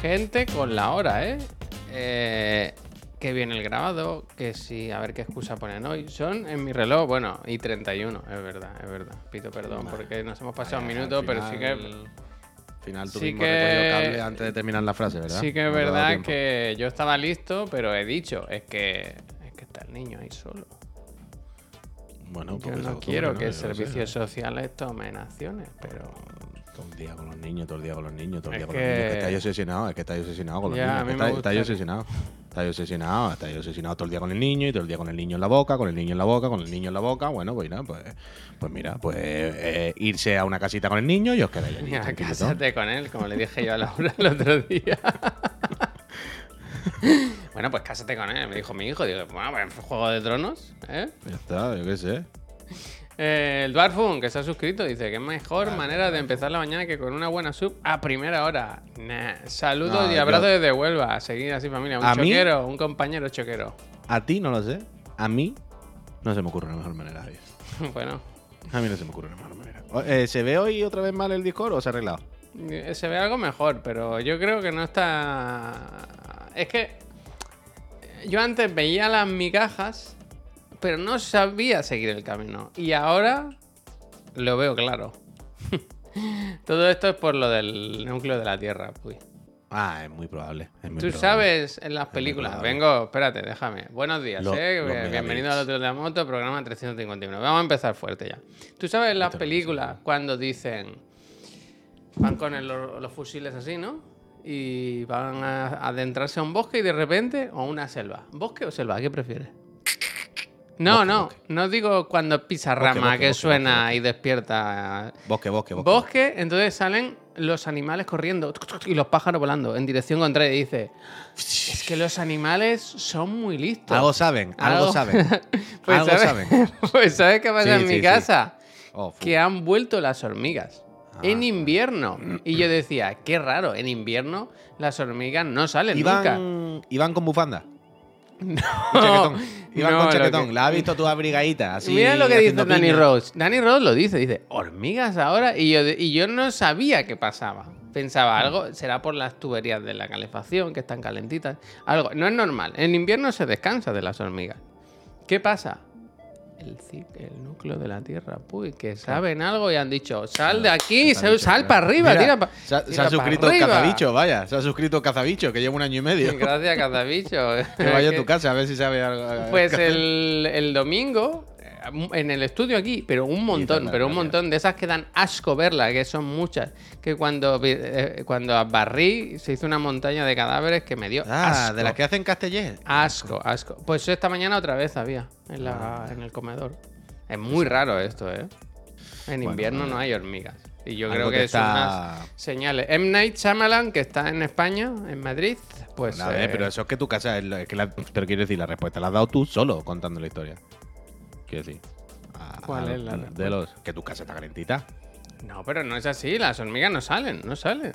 gente con la hora, ¿eh? eh que viene el grabado, que sí, a ver qué excusa ponen hoy. Son en mi reloj, bueno, y 31, es verdad, es verdad. Pido perdón porque nos hemos pasado un minuto, pero sí que. Al final tú sí que... cable antes de terminar la frase, ¿verdad? Sí que es verdad que yo estaba listo, pero he dicho, es que, es que está el niño ahí solo. Bueno, yo no quiero que servicios sociales tomen acciones, pero todo el día con los niños, todo el día con los niños, todo el día con los niños. Que estáis obsesionado, es que estáis obsesionado con los niños. Estáis, estáis obsesionado. Estáis obsesionado, estáis obsesionado todo el día con el niño y todo el día con el niño en la boca, con el niño en la boca, con el niño en la boca. Bueno, pues mira, pues, pues mira, pues eh, irse a una casita con el niño y os quedáis allí. Cásate con él, como le dije yo a Laura el otro día. bueno, pues cásate con él, me dijo mi hijo. Digo, bueno, pues Juego de Tronos, ¿eh? Ya está, yo qué sé. Eh, el Dwarfun, que se ha suscrito, dice que es mejor manera de empezar la mañana que con una buena sub a primera hora. Saludos y abrazos desde Huelva. A seguir así, familia. Un choquero, un compañero choquero. A ti no lo sé. A mí no se me ocurre una mejor manera. bueno. A mí no se me ocurre una mejor manera. Eh, ¿Se ve hoy otra vez mal el Discord o se ha arreglado? Eh, se ve algo mejor, pero yo creo que no está. Es que. Yo antes veía las migajas pero no sabía seguir el camino. Y ahora lo veo claro. Todo esto es por lo del núcleo de la Tierra, pues. Ah, es muy probable. Tú sabes en las películas. Vengo, espérate, déjame. Buenos días, eh. Bienvenido al otro de la moto, programa 351. Vamos a empezar fuerte ya. Tú sabes en las películas cuando dicen. Van con los fusiles así, ¿no? Y van a adentrarse a un bosque y de repente. O una selva. ¿Bosque o selva? ¿Qué prefieres? No, no, no digo cuando pisa rama que suena y despierta. Bosque, bosque, bosque. Bosque, entonces salen los animales corriendo y los pájaros volando en dirección contraria. Y dice: Es que los animales son muy listos. Algo saben, algo, saben. pues algo saben. pues ¿sabes qué pasa en mi casa? Oh, que han vuelto las hormigas. Ah. En invierno. Y yo decía, qué raro, en invierno las hormigas no salen nunca. ¿Iban con bufanda? No. Iban con chaquetón. La ha visto tu abrigadita. Así Mira lo que dice Danny Rose. Danny Rose lo dice. Dice, hormigas ahora. Y yo, y yo no sabía qué pasaba. Pensaba, algo será por las tuberías de la calefacción que están calentitas. Algo. No es normal. En invierno se descansa de las hormigas. ¿Qué pasa? El, núcleo de la Tierra, puy, que saben algo y han dicho, sal de aquí, sal, para arriba, tira Se ha, suscrito Cazabicho, vaya, se ha suscrito Cazabicho, que lleva un año y medio. Gracias, Cazabicho. que vaya a tu casa a ver si sabe algo. Pues el, el domingo en el estudio aquí, pero un montón, pero un montón de esas que dan asco verlas, que son muchas. Que cuando, eh, cuando barrí se hizo una montaña de cadáveres que me dio ah, de las que hacen Castellet. Asco, asco. Pues esta mañana otra vez había en, la, ah. en el comedor. Es muy raro esto, ¿eh? En invierno no hay hormigas. Y yo creo que, son unas señales. M. Night Shyamalan, que está en España, en Madrid, pues... A ver, pero eso es que tu casa... Es que pero quiero decir, la respuesta la has dado tú solo contando la historia. Quiero decir. ¿Cuál es la de los Que tu casa está calentita. No, pero no es así. Las hormigas no salen, no salen.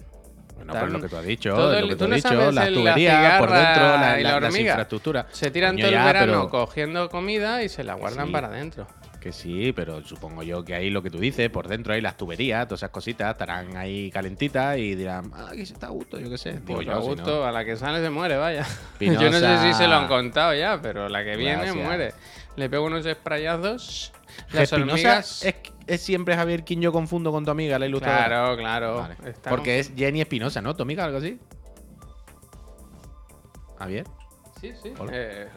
Bueno, pero lo que tú has dicho, lo que tú, has dicho, las tuberías por dentro, la, la, las infraestructuras. Se tiran todo el verano cogiendo comida y se la guardan para adentro. Que sí, pero supongo yo que ahí lo que tú dices, por dentro hay las tuberías, todas esas cositas, estarán ahí calentitas y dirán, ah, aquí se está a gusto, yo qué sé. Pues a gusto, a la que sale se muere, vaya. yo no sé si se lo han contado ya, pero la que viene muere. Le pego unos sprayazos. Las hormigas... es, es, siempre Javier quien yo confundo con tu amiga, la ilustradora. Claro, claro. Porque es Jenny Espinosa, ¿no? ¿Tu amiga, algo así? ¿Javier? Sí, sí. Eh,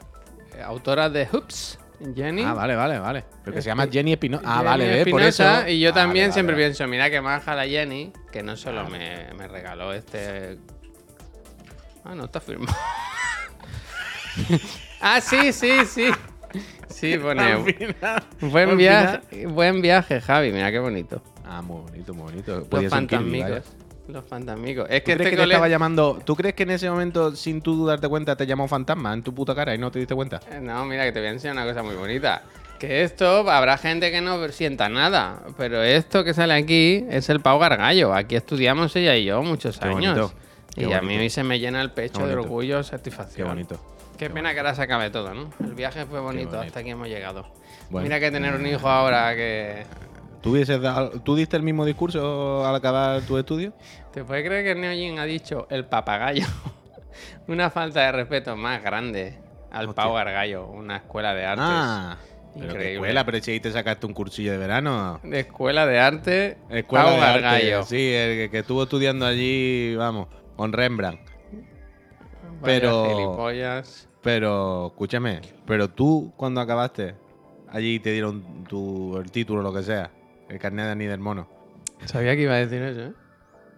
autora de Hoops. Jenny. Ah, vale, vale, vale. Pero que se llama Jenny Espinosa. Ah, vale, por eso. Y yo también siempre pienso, mira que maja la Jenny, que no solo me, me regaló este. Ah, no está firmado. ah, sí, sí, sí. Sí, pone. buen, viaje, buen viaje, Javi. Mira qué bonito. Ah, muy bonito, muy bonito. Los fantasmicos. Los fantasmicos. Es que, ¿Tú este que te estaba llamando. ¿Tú crees que en ese momento, sin tú darte cuenta, te llamó fantasma en tu puta cara y no te diste cuenta? Eh, no, mira, que te voy a enseñar una cosa muy bonita. Que esto, habrá gente que no sienta nada, pero esto que sale aquí es el pavo gargallo. Aquí estudiamos ella y yo muchos años. y a mí se me llena el pecho de orgullo, satisfacción. Qué bonito. Qué pena que ahora se acabe todo, ¿no? El viaje fue bonito, hasta aquí hemos llegado. Mira que tener un hijo ahora que... ¿Tú, ¿Tú diste el mismo discurso al acabar tu estudio? ¿Te puedes creer que Neojin ha dicho el papagayo? una falta de respeto más grande al Pau Gargallo, una escuela de artes. Ah, Increíble. escuela, pero si ahí te sacaste un cursillo de verano. De escuela de arte, escuela Pau Gargallo. sí, el que, estuvo estudiando allí, vamos, con Rembrandt. pero. Pero, escúchame, pero tú cuando acabaste, allí te dieron tu, el título, lo que sea, el carnet de Ani del mono. Sabía que iba a decir eso, ¿eh?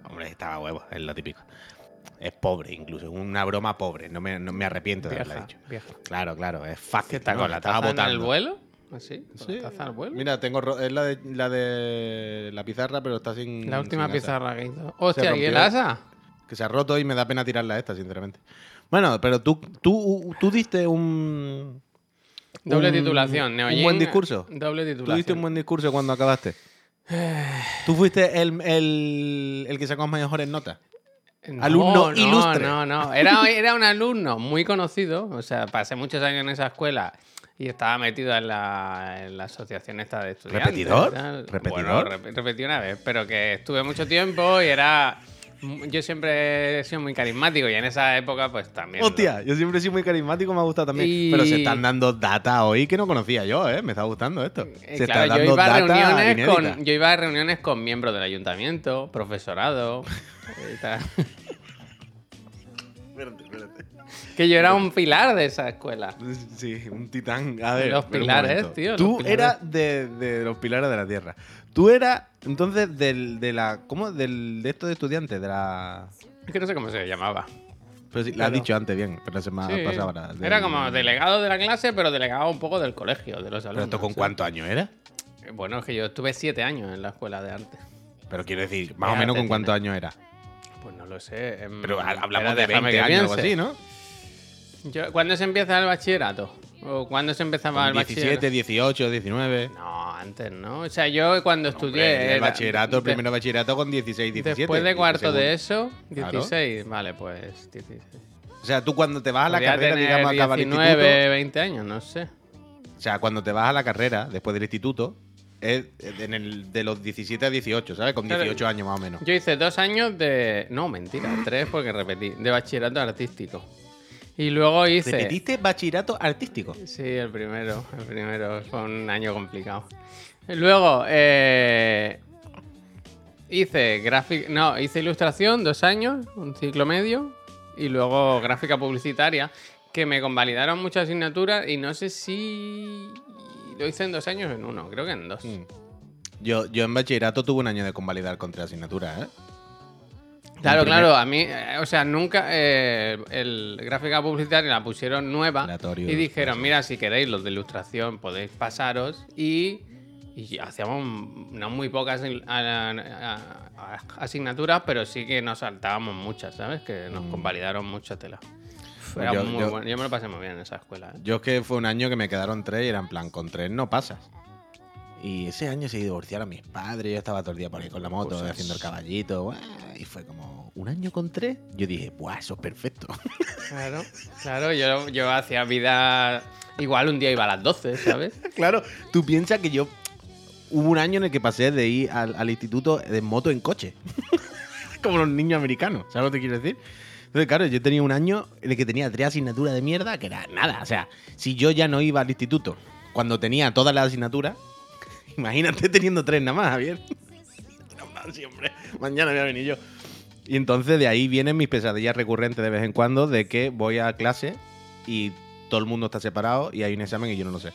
Hombre, estaba huevo, es lo típico. Es pobre, incluso, es una broma pobre. No me, no me arrepiento de haberla dicho. Claro, claro, es fácil. está con la taza en el vuelo? ¿Así? ¿Sí? ¿La taza al vuelo? Mira, tengo es la de, la de la pizarra, pero está sin. La última pizarra que hizo. Hostia, ¿y el asa? Que se ha roto y me da pena tirarla esta, sinceramente. Bueno, pero tú, tú, tú diste un. Doble titulación, Neojin. Un buen discurso. Doble titulación. Tú diste un buen discurso cuando acabaste. ¿Tú fuiste el, el, el que sacó mejores notas? alumno ilustre. No, no, era, era un alumno muy conocido. O sea, pasé muchos años en esa escuela y estaba metido en la, en la asociación esta de estudiantes. ¿Repetidor? ¿Repetidor? Bueno, repetí una vez, pero que estuve mucho tiempo y era yo siempre he sido muy carismático y en esa época pues también. Hostia, yo siempre he sido muy carismático, me ha gustado también. Pero se están dando data hoy que no conocía yo, ¿eh? Me está gustando esto. Eh, se claro, yo iba, a reuniones con, yo iba a reuniones con miembros del ayuntamiento, profesorado Que yo era un pilar de esa escuela. Sí, un titán. A ver, los pilares, tío. Tú eras de, de los pilares de la tierra. Tú eras, entonces, del, de la. ¿Cómo? Del, de esto de estudiantes, de la. Es que no sé cómo se llamaba. Pero sí, lo has dicho antes bien, pero se me ha pasado ahora. Era como delegado de la clase, pero delegado un poco del colegio, de los alumnos. ¿Pero esto con cuántos años era? Eh, bueno, es que yo estuve siete años en la escuela de arte. Pero quiero decir, más o menos con cuántos años era. Pues no lo sé. Em, pero hablamos de 20 años o algo así, ¿no? ¿Cuándo se empieza el bachillerato? ¿O cuándo se empezaba el 17, 18, 19. No, antes, ¿no? O sea, yo cuando estudié. el bachillerato, el primero bachillerato con 16, 17. Después de cuarto de eso, 16. Vale, pues 16. O sea, tú cuando te vas a la carrera, digamos, acaba el instituto. 19, 20 años, no sé. O sea, cuando te vas a la carrera, después del instituto, es en el, de los 17 a 18, ¿sabes? Con 18 años más o menos. Yo hice dos años de. No, mentira, tres porque repetí. De bachillerato artístico. Y luego hice. ¿Repetiste bachillerato artístico? Sí, el primero. El primero. Fue un año complicado. Luego, eh, hice gráfica. No, hice ilustración dos años, un ciclo medio. Y luego gráfica publicitaria, que me convalidaron muchas asignaturas y no sé si lo hice en dos años o en uno, creo que en dos. Mm. Yo, yo en bachillerato tuve un año de convalidar con tres asignaturas, ¿eh? Claro, claro, a mí, eh, o sea, nunca eh, el gráfica publicitaria la pusieron nueva y dijeron, mira, si queréis los de ilustración podéis pasaros y, y hacíamos no muy pocas asignaturas, pero sí que nos saltábamos muchas, ¿sabes? Que nos mm. convalidaron mucha tela. Era yo, muy bueno. yo me lo pasé muy bien en esa escuela. ¿eh? Yo es que fue un año que me quedaron tres y era en plan, con tres no pasas. Y ese año se divorciaron mis padres, yo estaba todo el día por ahí con la moto, haciendo el caballito, y fue como un año con tres. Yo dije, ¡buah, eso es perfecto! Claro, claro, yo, yo hacía vida. Igual un día iba a las 12, ¿sabes? claro, tú piensas que yo. Hubo un año en el que pasé de ir al, instituto de moto en coche. como los niños americanos, ¿sabes lo que te quiero decir? Entonces, claro, yo tenía un año en el que tenía tres asignaturas de mierda, que era nada. O sea, si yo ya no iba al instituto cuando tenía todas las asignaturas, Imagínate teniendo tres nada más, Javier. siempre. Mañana voy a venir yo. Y entonces de ahí vienen mis pesadillas recurrentes de vez en cuando de que voy a clase y todo el mundo está separado y hay un examen y yo no lo sé.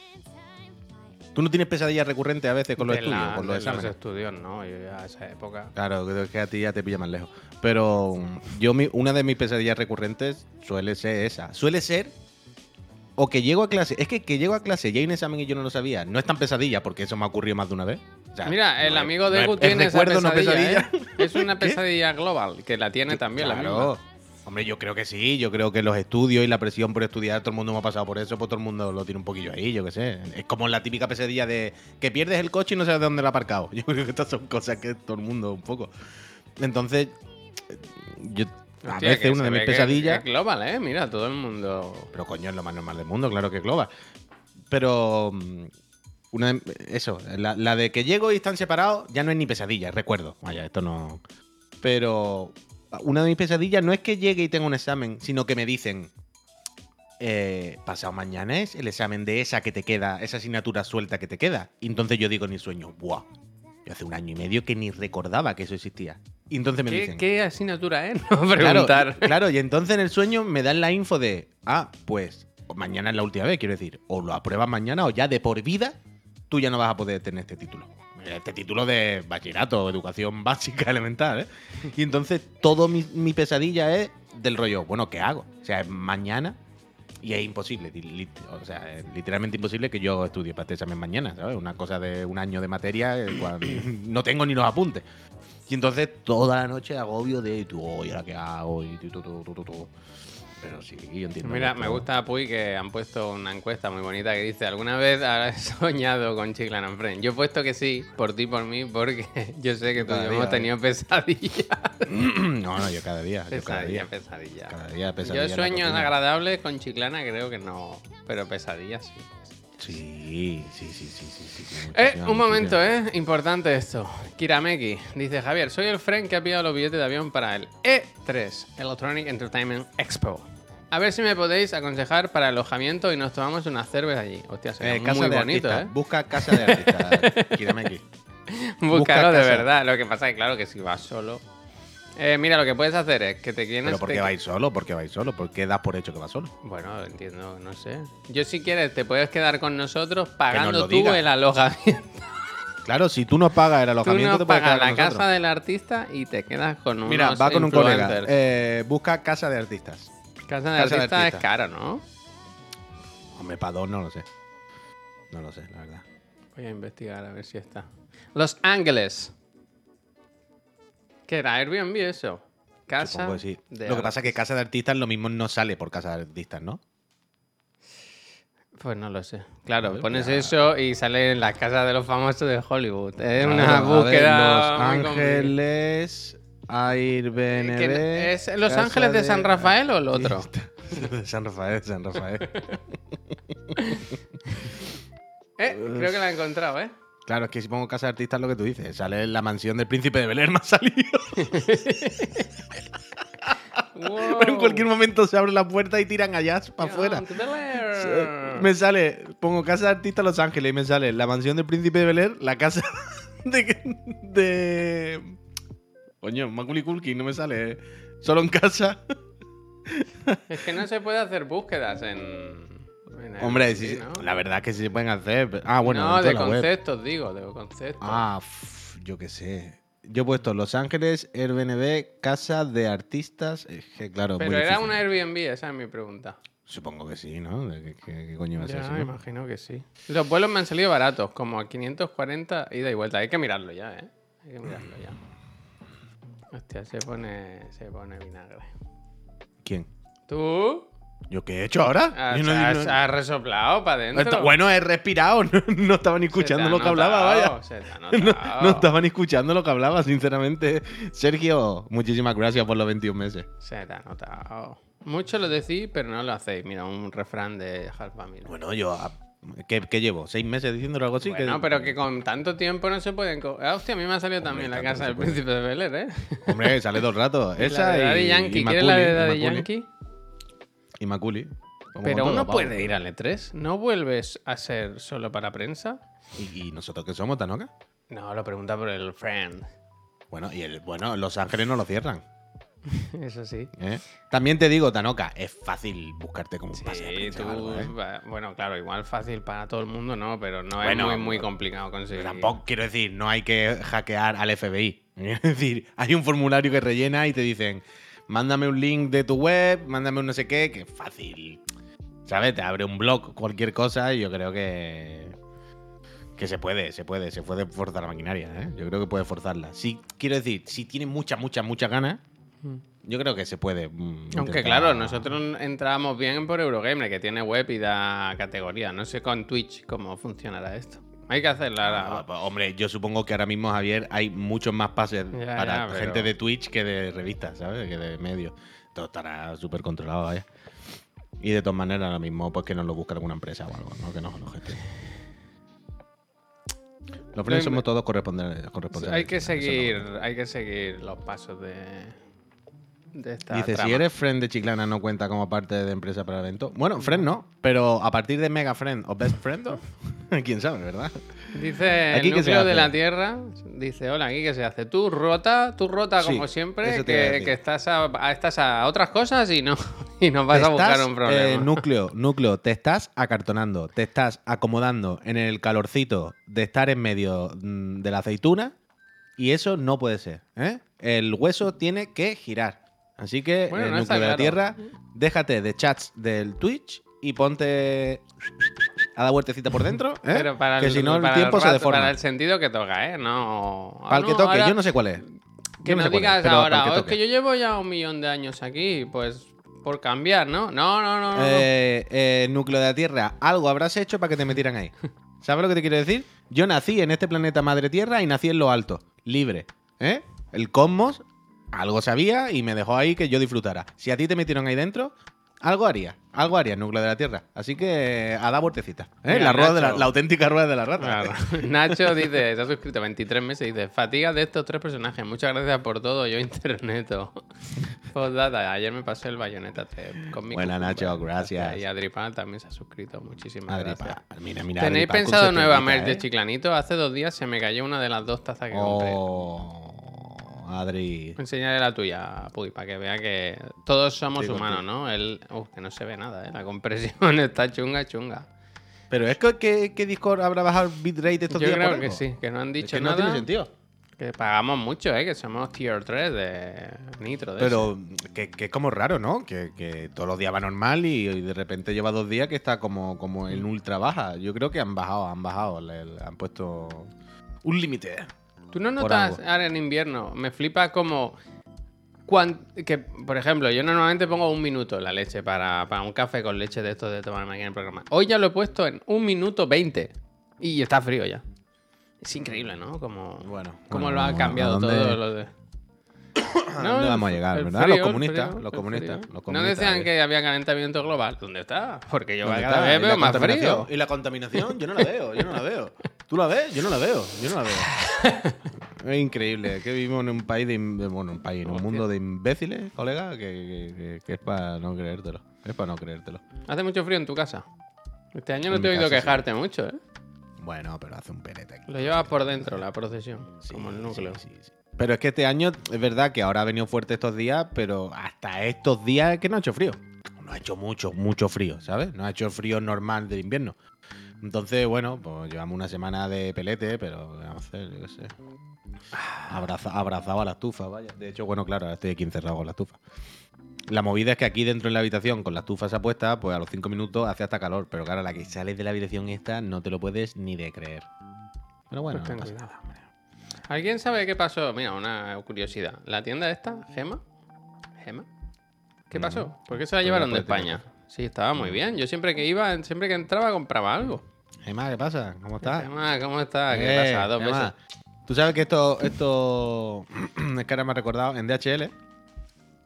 ¿Tú no tienes pesadillas recurrentes a veces con los estudios? con los, exámenes? estudios, no. Yo ya a esa época. Claro, es que a ti ya te pilla más lejos. Pero yo, una de mis pesadillas recurrentes suele ser esa. Suele ser o que llego a clase. Es que que llego a clase y hay un examen y yo no lo sabía. No es tan pesadilla porque eso me ha ocurrido más de una vez. Mira, el amigo de Gu tiene esa pesadilla. ¿eh? Es una pesadilla global, que la tiene también la misma. Hombre, yo creo que sí. Yo creo que los estudios y la presión por estudiar, todo el mundo me ha pasado por eso, pues todo el mundo lo tiene un poquillo ahí, yo qué sé. Es como la típica pesadilla de que pierdes el coche y no sabes de dónde lo ha aparcado. Yo creo que estas son cosas que todo el mundo un poco. Entonces, yo a veces una de mis pesadillas. Es global, ¿eh? Mira, todo el mundo. Pero coño, es lo más normal del mundo, claro que es global. Pero mm, una eso, la, de que llego y están separados ya no es ni pesadilla, recuerdo. Vaya, esto no. Pero una de mis pesadillas no es que llegue y tenga un examen, sino que me dicen, eh, pasado mañana es el examen de esa que te queda, esa asignatura suelta que te queda. Y entonces yo digo en mi sueño, ¡buah! Yo hace un año y medio que ni recordaba que eso existía. Y entonces me ¿Qué, dicen. ¿Qué asignatura es? No preguntar. Claro, y entonces en el sueño me dan la info de, ah, pues mañana es la última vez, quiero decir, o lo apruebas mañana o ya de por vida tú ya no vas a poder tener este título. Este título de bachillerato, educación básica elemental, ¿eh? Y entonces todo mi, mi pesadilla es del rollo, bueno, ¿qué hago? O sea, mañana y es imposible, o sea, es literalmente imposible que yo estudie para este examen mañana, ¿sabes? Una cosa de un año de materia, eh, no tengo ni los apuntes. Y entonces toda la noche agobio de, tú, ¿y ahora qué hago? Y tú, tú, tú, tú, pero sí, yo entiendo. Mira, me gusta Puy que han puesto una encuesta muy bonita que dice: ¿Alguna vez has soñado con Chiclan and Friends? Yo he puesto que sí, por ti, por mí, porque yo sé que todos hemos tenido pesadillas. no, no, yo cada día. Pesadilla, yo cada día. pesadilla. Cada día pesadilla. Yo sueños agradables con Chiclana creo que no, pero pesadillas sí. Sí, sí, sí, sí, sí. eh, un momento, ¿eh? Importante esto. Kirameki dice Javier, soy el friend que ha pillado los billetes de avión para el E3, Electronic Entertainment Expo. A ver si me podéis aconsejar para alojamiento y nos tomamos una cerveza allí. Hostia, sería eh, muy bonito, ¿eh? Busca casa de artistas, Kirameki. Búscalo de verdad. Lo que pasa es que, claro, que si vas solo. Eh, mira, lo que puedes hacer es que te quieres. ¿Pero por qué vais solo? ¿Por qué vais solo? ¿Por qué das por hecho que vas solo? Bueno, entiendo, no sé. Yo, si quieres, te puedes quedar con nosotros pagando tú el alojamiento. Claro, si tú no pagas el alojamiento, tú te pagas la casa del artista y te quedas con un. Mira, va con un colega. Eh, busca casa de artistas. Casa de artistas es cara, ¿no? Hombre, para dos no lo sé. No lo sé, la verdad. Voy a investigar a ver si está. Los Ángeles. ¿Qué era? Airbnb eso. Casa. Lo que pasa es que casa de artistas lo mismo no sale por casa de artistas, ¿no? Pues no lo sé. Claro, pones eso y sale en la casa de los famosos de Hollywood. Es una búsqueda. los Ángeles, Airbnb. ¿Es Los Ángeles de, San Rafael o el otro? San Rafael, San Rafael. eh, creo que la he encontrado, ¿eh? Claro, es que si pongo casa de artistas lo que tú dices. Sale la mansión del príncipe de Bel me ha Pero en cualquier momento se abre la puerta y tiran allá para afuera. Me sale, pongo casa de artistas Los Ángeles y me sale la mansión del príncipe de Bel la casa de. de Coño, Macaulay Culkin no me sale. Solo en casa. es que no se puede hacer búsquedas en. Hombre, sí, la verdad que sí se pueden hacer. Ah, bueno. No, de conceptos, digo, de conceptos. Ah, yo qué sé. Yo he puesto Los Ángeles, Airbnb, casa de artistas. que, claro, Pero era una Airbnb, esa es mi pregunta. Supongo que sí, ¿no? ¿Qué, coño va a ser eso? imagino que sí. Los vuelos me han salido baratos, como a 540 ida y vuelta. Hay que mirarlo ya, ¿eh? Hay que mirarlo ya. Hostia, se pone, se pone vinagre. ¿Quién? ¿Tú? ¿Yo qué he hecho ahora? Has, resoplado para adentro. Bueno, he respirado. No, estaba ni escuchando lo que hablaba, vaya. no, estaba ni escuchando lo que hablaba, sinceramente. Sergio, muchísimas gracias por los 21 meses. Se te ha notado. Mucho lo decís, pero no lo hacéis. Mira, un refrán de Half Family. Bueno, yo ah, ¿Qué, llevo? ¿Seis meses diciéndolo algo así? No, pero que con tanto tiempo no se pueden. Ah, hostia, a mí me ha salido también la casa del príncipe de Bel ¿eh? Hombre, sale todo el rato. Esa de Daddy Yankee. ¿Quieres la de Daddy Yankee? Y Maculi. Pero uno puede ir al E3. ¿No vuelves a ser solo para prensa? ¿Y, nosotros qué somos, Tanoka? No, lo pregunta por el friend. Bueno, y el, bueno, Los Ángeles no lo cierran. Eso sí. ¿Eh? También te digo, Tanoka, es fácil buscarte como un pase ¿eh? Bueno, claro, igual fácil para todo el mundo, no, pero no es muy, muy complicado conseguir. Tampoco quiero decir, no hay que hackear al FBI. Es decir, hay un formulario que rellena y te dicen, mándame un link de tu web, mándame un no sé qué, que es fácil. ¿Sabes? Te abre un blog, cualquier cosa, y yo creo que. Que se puede, se puede, se puede forzar la maquinaria, ¿eh? Yo creo que puede forzarla. Sí, quiero decir, si tiene muchas, muchas, muchas ganas, mm. yo creo que se puede. Mm, Aunque claro, nosotros entrábamos bien por Eurogamer, que tiene web y da categoría. No sé con Twitch cómo funcionará esto. Hay que hacerla. Ah, pues, hombre, yo supongo que ahora mismo, Javier, hay muchos más pases para gente de Twitch que de revistas, ¿sabes? Que de medios. Todo estará súper controlado, vaya. Y de todas maneras, ahora mismo, pues que nos lo busque alguna empresa o algo, ¿no? Que nos lo gestione. Los friends somos todos correspondientes. Hay que seguir, hay que seguir los pasos de, Dice, si eres friend de Chiclana no cuenta como parte de empresa para el evento. Bueno, friend no, pero a partir de mega friend o best friend, quién sabe, ¿verdad? Dice aquí el núcleo de la Tierra, dice, hola, aquí que se hace. Tú rota, tú rota como siempre, que, estás, a, estás a otras cosas y no, y nos vas a buscar un problema. Eh, núcleo, núcleo, te estás acartonando, te estás acomodando en el calorcito de estar en medio mm, de la aceituna y eso no puede ser. ¿eh? El hueso tiene que girar. Así que, en el núcleo de la Tierra, déjate de chats del Twitch y ponte a dar vueltecita por dentro, ¿eh? Pero para que si no el tiempo se deforma. Para el sentido que toca, ¿eh? No. Para el que toque, yo no sé cuál es. Que no, digas ahora, oh, es que yo llevo ya un millón de años aquí, pues por cambiar, ¿no? No, no, no. Eh, eh, núcleo de la Tierra, algo habrás hecho para que te metieran ahí. ¿Sabes lo que te quiero decir? Yo nací en este planeta Madre Tierra y nací en lo alto, libre. ¿eh? El cosmos algo sabía y me dejó ahí que yo disfrutara. Si a ti te metieron ahí dentro, algo haría, algo haría el núcleo de la Tierra. Así que a dar vueltecita. ¿eh? la, rueda de la, auténtica rueda de la rata. Nacho dice, se ha suscrito 23 meses y dice, fatiga de estos tres personajes. Muchas gracias por todo, yo internet. Postdata, ayer me pasé el bayoneta con mi Buena Nacho, gracias. Y Adripan también se ha suscrito, muchísimas gracias. Mira, mira, ¿Tenéis pensado nueva merch de ¿eh? Chiclanito? Hace dos días se me cayó una de las dos tazas que compré. Adri. Enseñaré la tuya, Puy, para que vea que todos somos humanos, ¿no? El, uf, que no se ve nada, ¿eh? La compresión está chunga, chunga. Pero es que, que, Discord habrá bajado el bitrate estos Yo días. Yo creo que sí, que no han dicho nada. No tiene sentido. Que pagamos mucho, ¿eh? Que somos tier 3 de Nitro. De Pero que, es como raro, ¿no? Que, que, todos los días va normal y, de repente lleva dos días que está como, como en ultra baja. Yo creo que han bajado, han bajado, han puesto un límite. ¿Tú no notas ahora en invierno? Me flipa como... que, por ejemplo, yo normalmente pongo un minuto la leche para, un café con leche de estos de tomarme aquí en el programa. Hoy ya lo he puesto en un minuto veinte y está frío ya. Es increíble, ¿no? Como, bueno, cómo lo ha cambiado todo lo de... No, vamos a llegar, ¿verdad? los, comunistas, los, comunistas, No decían que había calentamiento global. ¿Dónde está? Porque yo cada vez veo más frío. ¿Y la contaminación? Yo no la veo, yo no la veo. ¿Tú la ves? Yo no la veo, yo no la veo. es increíble, que vivimos en un país de, bueno, un país, en un mundo de imbéciles, colega, que, es para no creértelo. Es para no creértelo. ¿Hace mucho frío en tu casa? Este año no te he oído quejarte mucho, ¿eh? Bueno, pero hace un perete. Lo llevas por dentro, la procesión, como el núcleo. Sí, sí, pero es que este año es verdad que ahora ha venido fuerte estos días, pero hasta estos días es que no ha hecho frío. No ha hecho mucho, mucho frío, ¿sabes? No ha hecho frío normal del invierno. Entonces, bueno, pues llevamos una semana de pelete, pero vamos a hacer, yo qué sé. abrazado a la estufa, vaya. De hecho, bueno, claro, ahora estoy aquí encerrado con la estufa. La movida es que aquí dentro de la habitación, con la estufa se puesta, pues a los cinco minutos hace hasta calor. Pero claro, la que sales de la habitación esta no te lo puedes ni de creer. Pero bueno, pues no pasa nada. ¿Alguien sabe qué pasó? Mira, una curiosidad. ¿La tienda esta, Gema? ¿Gema? ¿Qué pasó? ¿Por qué se la llevaron de España? Sí, estaba muy bien. Yo siempre que iba, siempre que entraba, compraba algo. Gema, ¿qué pasa? ¿Cómo estás? Gema, ¿cómo estás? ¿Qué eh, pasa? Dos veces. Tú sabes que esto, esto es que ahora me ha recordado, en DHL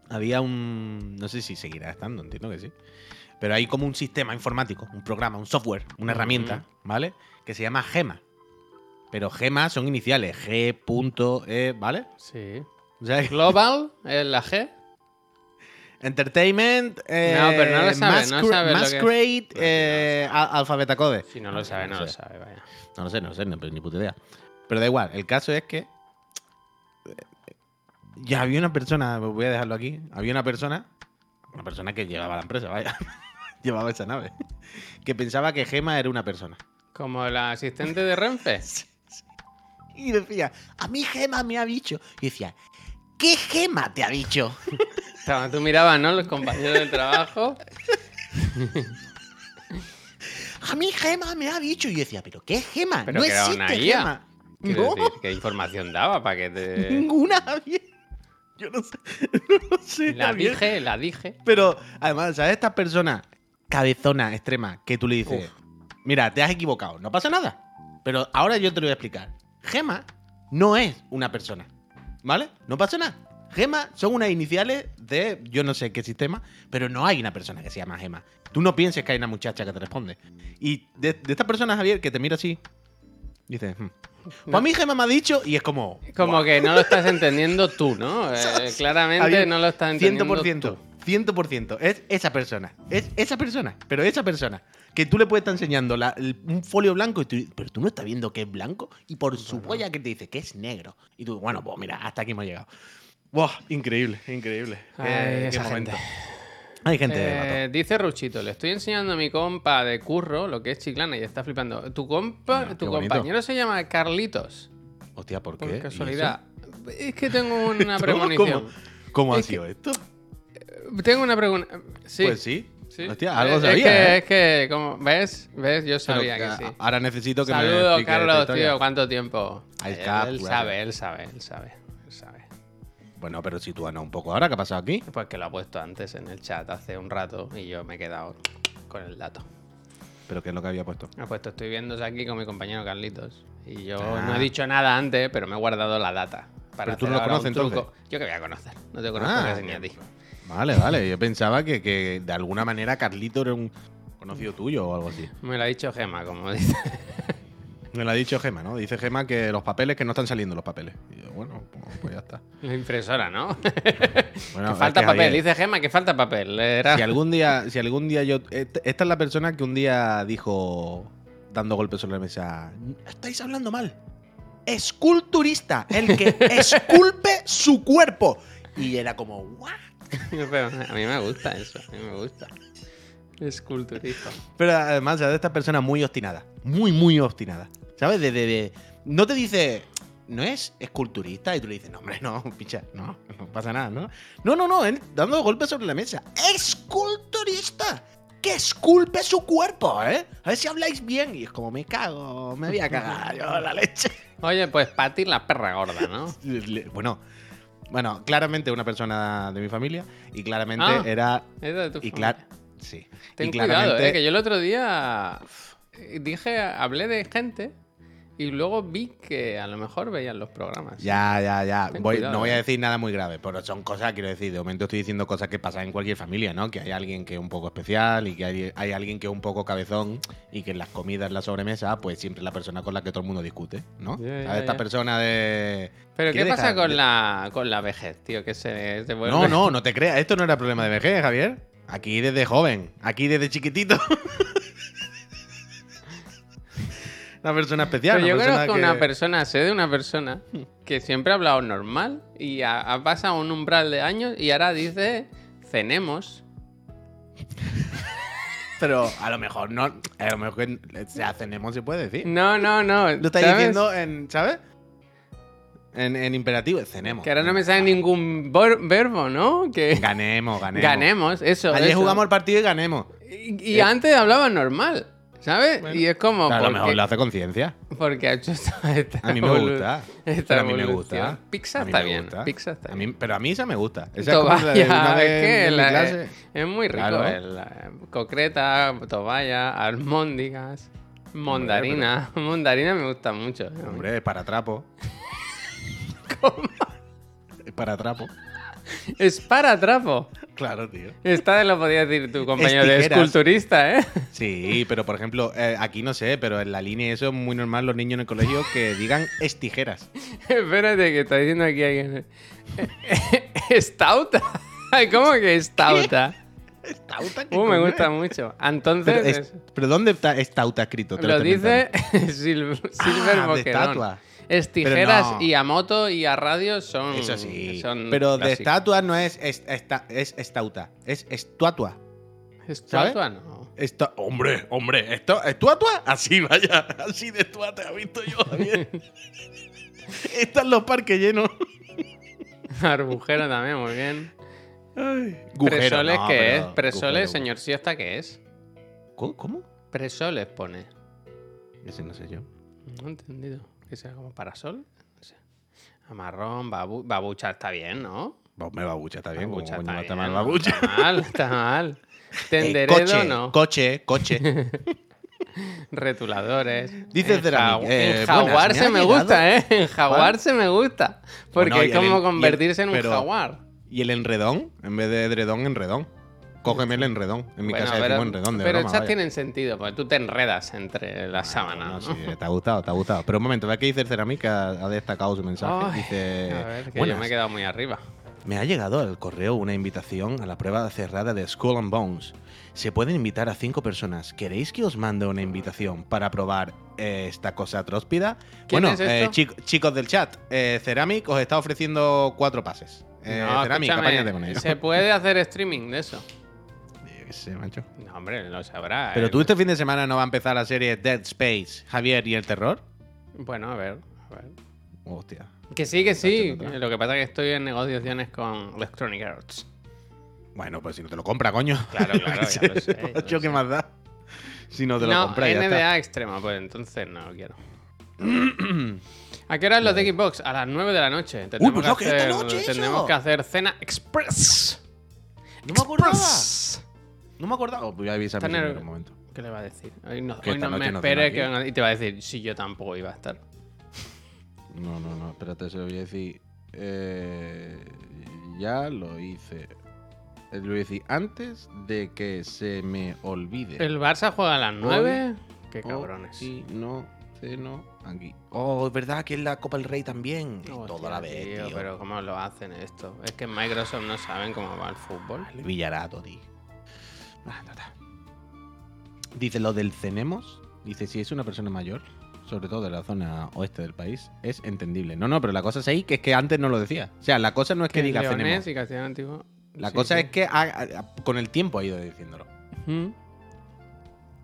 había un, no sé si seguirá estando, entiendo que sí, pero hay como un sistema informático, un programa, un software, una herramienta, ¿vale? Que se llama Gema. Pero Gema son iniciales, G.E, ¿vale? Sí. Global es la G. Entertainment. Eh, no, pero no lo sabe, no sabe Masquerade, lo que eh, Alfabeta Code. Si no lo sabe, no, lo sabe, vaya. No lo sé, no lo sé, no, ni puta idea. Pero da igual, el caso es que. Ya había una persona, voy a dejarlo aquí. Había una persona, una persona que llevaba la empresa, vaya. llevaba esa nave. Que pensaba que Gema era una persona. ¿Como la asistente de Renfe? Y decía, a mí Gema me ha dicho. Y decía, ¿qué Gema te ha dicho? tú mirabas, ¿no? Los compañeros del trabajo. a mí Gema me ha dicho. Y yo decía, ¿pero qué Gema? no existe Gema. ¿No? ¿Qué información daba para que te.? Ninguna, Yo no sé. No sé. La dije, la dije. Pero, además, ¿sabes? Esta persona cabezona extrema que tú le dices, mira, te has equivocado, no pasa nada. Pero ahora yo te lo voy a explicar. Gema no es una persona. ¿Vale? No pasa nada. Gema son unas iniciales de yo no sé qué sistema, pero no hay una persona que se llama Gema. Tú no pienses que hay una muchacha que te responde. Y de, esta persona, Javier, que te mira así, Dice, hmm. pues a mí Gemma me ha dicho y es como... Como que no lo estás entendiendo tú, ¿no? Eh, claramente no lo estás entendiendo 100%, tú. 100%. Es esa persona. Es esa persona. Pero esa persona. Que tú le puedes estar enseñando un folio blanco y tú, pero tú no estás viendo que es blanco y por su polla que te dice que es negro. Y tú, bueno, pues mira, hasta aquí hemos llegado. ¡Wow! Increíble, increíble. qué, momento. Hay gente. Eh, dice Ruchito, le estoy enseñando a mi compa de curro lo que es chiclana y está flipando. Tu compa, ah, tu compañero se llama Carlitos. Hostia, ¿por qué? Por casualidad. Es que tengo una premonición. ¿Cómo, ha sido esto? Tengo una pregunta. Sí. Pues sí. Hostia, algo sabía. Es que, ¿eh? es que como, ¿ves? ¿Ves? Yo sabía que sí. Ahora necesito que Saludo, me Carlos, tío. ¿Cuánto tiempo? Él, él sabe, él sabe, él sabe, él sabe. Bueno, pero sitúanos un poco ahora. ¿Qué ha pasado aquí? Pues que lo ha puesto antes en el chat hace un rato y yo me he quedado con el dato. ¿Pero qué es lo que había puesto? Ha puesto, estoy viéndose aquí con mi compañero Carlitos. Y yo no he ah. dicho nada antes, pero me he guardado la data. Para ¿Pero tú no lo conoces entonces? Yo que voy a conocer. No te conozco ah, ni a ti. Vale, vale. Yo pensaba que, que de alguna manera Carlito era un conocido tuyo o algo así. Me lo ha dicho Gema, como dice. Me lo ha dicho Gema, ¿no? Dice Gema que los papeles, que no están saliendo los papeles. Y yo, bueno, pues, pues ya está. La impresora, ¿no? Bueno, que falta papel. Dice Gema que falta papel. Si algún día, si algún día yo. Esta es la persona que un día dijo, dando golpes sobre la mesa, estáis hablando mal. Esculturista, el que esculpe su cuerpo. Y era como, a mí me gusta eso, a mí me gusta. Esculturista. Pero además, de esta persona muy obstinada. Muy, muy obstinada. ¿Sabes? De, no te dice, no es esculturista y tú le dices, no, hombre, no, picha, no, no pasa nada, ¿no? No, no, no, él dando golpes sobre la mesa. ¡Esculturista! Que esculpe su cuerpo, ¿eh? A ver si habláis bien. Y es como, me cago, me voy a cagar yo la leche. Oye, pues Patty la perra gorda, ¿no? bueno, bueno, claramente una persona de mi familia y claramente ah, era. de tu y familia. Sí. Ten cuidado, eh, que yo el otro día dije, hablé de gente y luego vi que a lo mejor veían los programas. Ya, ya, ya. no voy a eh. decir nada muy grave, pero son cosas, quiero decir, de momento estoy diciendo cosas que pasan en cualquier familia, ¿no? Que hay alguien que es un poco especial y que hay, alguien que es un poco cabezón y que en las comidas, en la sobremesa, pues siempre es la persona con la que todo el mundo discute, ¿no? Esta persona de... Pero ¿qué pasa con, la, con la vejez, tío? Que se, se vuelve... No, no, no te creas. Esto no era problema de vejez, Javier. Aquí desde joven, aquí desde chiquitito. una persona especial. yo creo que una persona, sé de una persona que siempre ha hablado normal y ha, pasado un umbral de años y ahora dice cenemos. Pero a lo mejor no, a lo mejor sea, cenemos se puede decir. No, no, no. Lo está diciendo en, ¿sabes? En, imperativo, cenemos. Que ahora no me sale ningún verbo, ¿no? Que... Ganemos, ganemos. Ganemos, eso. Ayer jugamos el partido y ganemos. Y, y antes hablaba normal. ¿Sabes? y es como. a lo mejor lo hace conciencia. Porque ha hecho esta, A mí me gusta. a mí me gusta. Pizza está bien. Pizza está bien. pero a mí esa me gusta. Esa es, que es muy rico. El, concreta, toballa, almóndigas, mondarina. Mondarina me gusta mucho. Hombre, es para trapo. ¿Cómo? Es para trapo. Es para trapo. Claro, tío. Esta lo podía decir tu compañero de esculturista, ¿eh? Sí, pero por ejemplo, eh, aquí no sé, pero en la línea eso es muy normal los niños en el colegio que digan estijeras. Espérate, que está diciendo aquí alguien. Estauta. ¿Cómo que estauta? Estauta. Uh, me gusta mucho. Entonces. Pero, ¿dónde está estauta escrito? lo, dice Silver ah, es tijeras y a moto y a radio son. Eso sí. pero de estatua no es, es, es estauta, es estatua. ¿Estatua no? hombre, hombre, esto, ¿estatua? Así, vaya, así de estatua he visto yo, Javier. Están los parques llenos. Arbujero también, muy bien. Ay, ¿Presoles qué es? ¿Presoles, señor siesta, qué es? ¿Cómo? Presoles pone. Ese no sé yo. No he entendido que sea como parasol. Amarrón, babucha está bien, ¿no? Hombre, babucha está bien. Babucha está, está, mal, babucha. está mal, está mal. Tenderedo, coche, no. Coche, coche. Retuladores. Dices de la eh, En jaguar se me gusta, ¿eh? En jaguar se me gusta. Porque es como convertirse en un jaguar. ¿Y el enredón? En vez de edredón, enredón. Cógeme el enredón. En mi casa decimos enredón de Pero estas tienen sentido, porque tú te enredas entre las sábanas. sí, te ha gustado, te ha gustado. Pero un momento, ¿ves que dice el Cerámica? Ha destacado su mensaje. dice. A ver, que yo me he quedado muy arriba. Me ha llegado al correo una invitación a la prueba cerrada de Skull and Bones. Se pueden invitar a cinco personas. ¿Queréis que os mande una invitación para probar eh, esta cosa tróspida? Bueno, eh, chicos del chat, eh, Ceramic os está ofreciendo cuatro pases. Eh, Ceramic, apáñate con ello. ¿Se puede hacer streaming de eso? Qué sé, macho. No, hombre, lo sabrá. Pero tú este fin de semana no va a empezar la serie Dead Space, Javier y el terror. Bueno, a ver. A ver. Hostia. Que sí, que sí. Lo que pasa es que estoy en negociaciones con Electronic Arts. Bueno, pues si no te lo compra, coño. Claro, claro, ya lo sé. ¿Qué más da? Si no te lo compra, ya NDA extrema, pues entonces no lo quiero. ¿A qué hora es los de Xbox? A las 9 de la noche. Uy, pues que hacer, noche Tendremos que hacer cena express. No me acordaba. No me acordaba. Oh, voy a avisar en un momento. ¿Qué le va a decir? Hoy no, hoy no me espere que y te va a decir si yo tampoco iba a estar. No, no, no, espérate, se lo voy a decir. Eh, ya lo hice. Eh, lo voy a decir antes de que se me olvide. ¿El Barça juega a las 9? Qué cabrones. Sí, no, no, aquí. Oh, es verdad que es la Copa del Rey también. toda la vez. Tío, Pero ¿cómo lo hacen esto? Es que en Microsoft no saben cómo va el fútbol. El Villarato, tío. Dice lo del cenemos. Dice si es una persona mayor sobre todo de la zona oeste del país, es entendible. No, no, pero la cosa es ahí que es que antes no lo decía. O sea, la cosa no es que, diga y Antiguo. La cosa es que con el tiempo ha ido diciéndolo.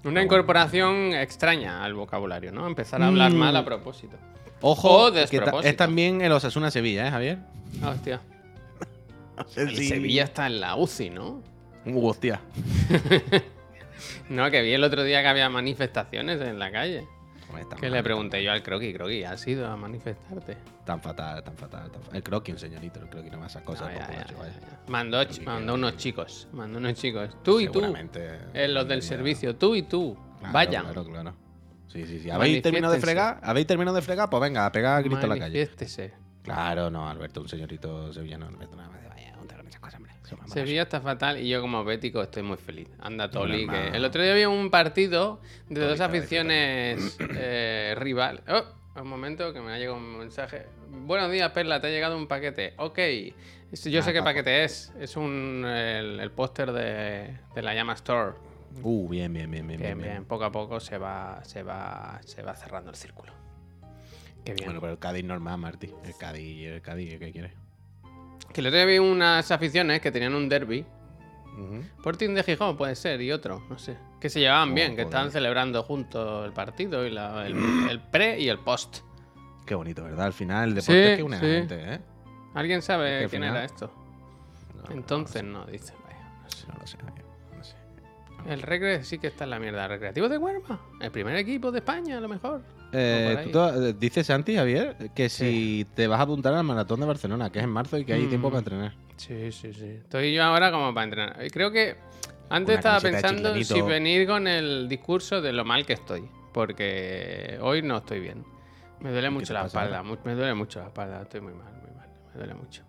Una incorporación extraña al vocabulario, ¿no? Empezar a hablar mm. mal a propósito. Ojo, es también el Osasuna Sevilla, ¿eh, Javier? Ah, hostia. Sevilla está en la UCI, ¿no? Hostia. no, que vi el otro día que había manifestaciones en la calle. Que le pregunté yo al croqui, croqui, ¿has ido a manifestarte? Tan fatal, tan fatal. El croqui, un señorito, el croqui no me esas cosas. mandó, mandó unos chicos, mandó unos chicos. Tú y tú. Eh, los del servicio, tú y tú. Vayan. Claro, claro. Sí, sí, sí. ¿Habéis terminado de fregar? ¿Habéis terminado de fregar? Pues venga, a pegar grito en la calle. Claro, no, Alberto, un señorito sevillano, Alberto, nada más. Sevilla está fatal y yo como bético estoy muy feliz. Anda Toli, que el otro día había un partido de dos aficiones eh, rival. Oh, un momento que me ha llegado un mensaje. Buenos días, Perla, te ha llegado un paquete. Ok, yo sé ah, qué paquete es. Es un el, póster de, la Llama Store. Uh, bien, bien, bien, bien, bien, bien. Poco a poco se va, se va, se va cerrando el círculo. Qué bien. Bueno, pero el Cádiz normal, Martí. El Cádiz, el Cádiz, ¿qué quieres? Que le otro vi unas aficiones que tenían un derby. Sporting de Gijón puede ser y otro, no sé. Que se llevaban bien, que estaban celebrando juntos el partido y el, pre y el post. Qué bonito, ¿verdad? Al final el deporte es que une gente, ¿eh? ¿Alguien sabe quién era esto? Entonces no, dice. no, lo sé, no sé. El Recre sí que está en la mierda. ¿Recreativo de Huerma? El primer equipo de España, a lo mejor. Eh, eh, dices Santi, Javier, que si te vas a apuntar al maratón de Barcelona, que es en marzo y que hay tiempo para mm. entrenar. Sí, sí, sí. Estoy yo ahora como para entrenar. Creo que antes estaba pensando si venir con el discurso de lo mal que estoy. Porque hoy no estoy bien. Me duele mucho la espalda. Me duele mucho la espalda. Estoy muy mal, muy mal. Me duele mucho.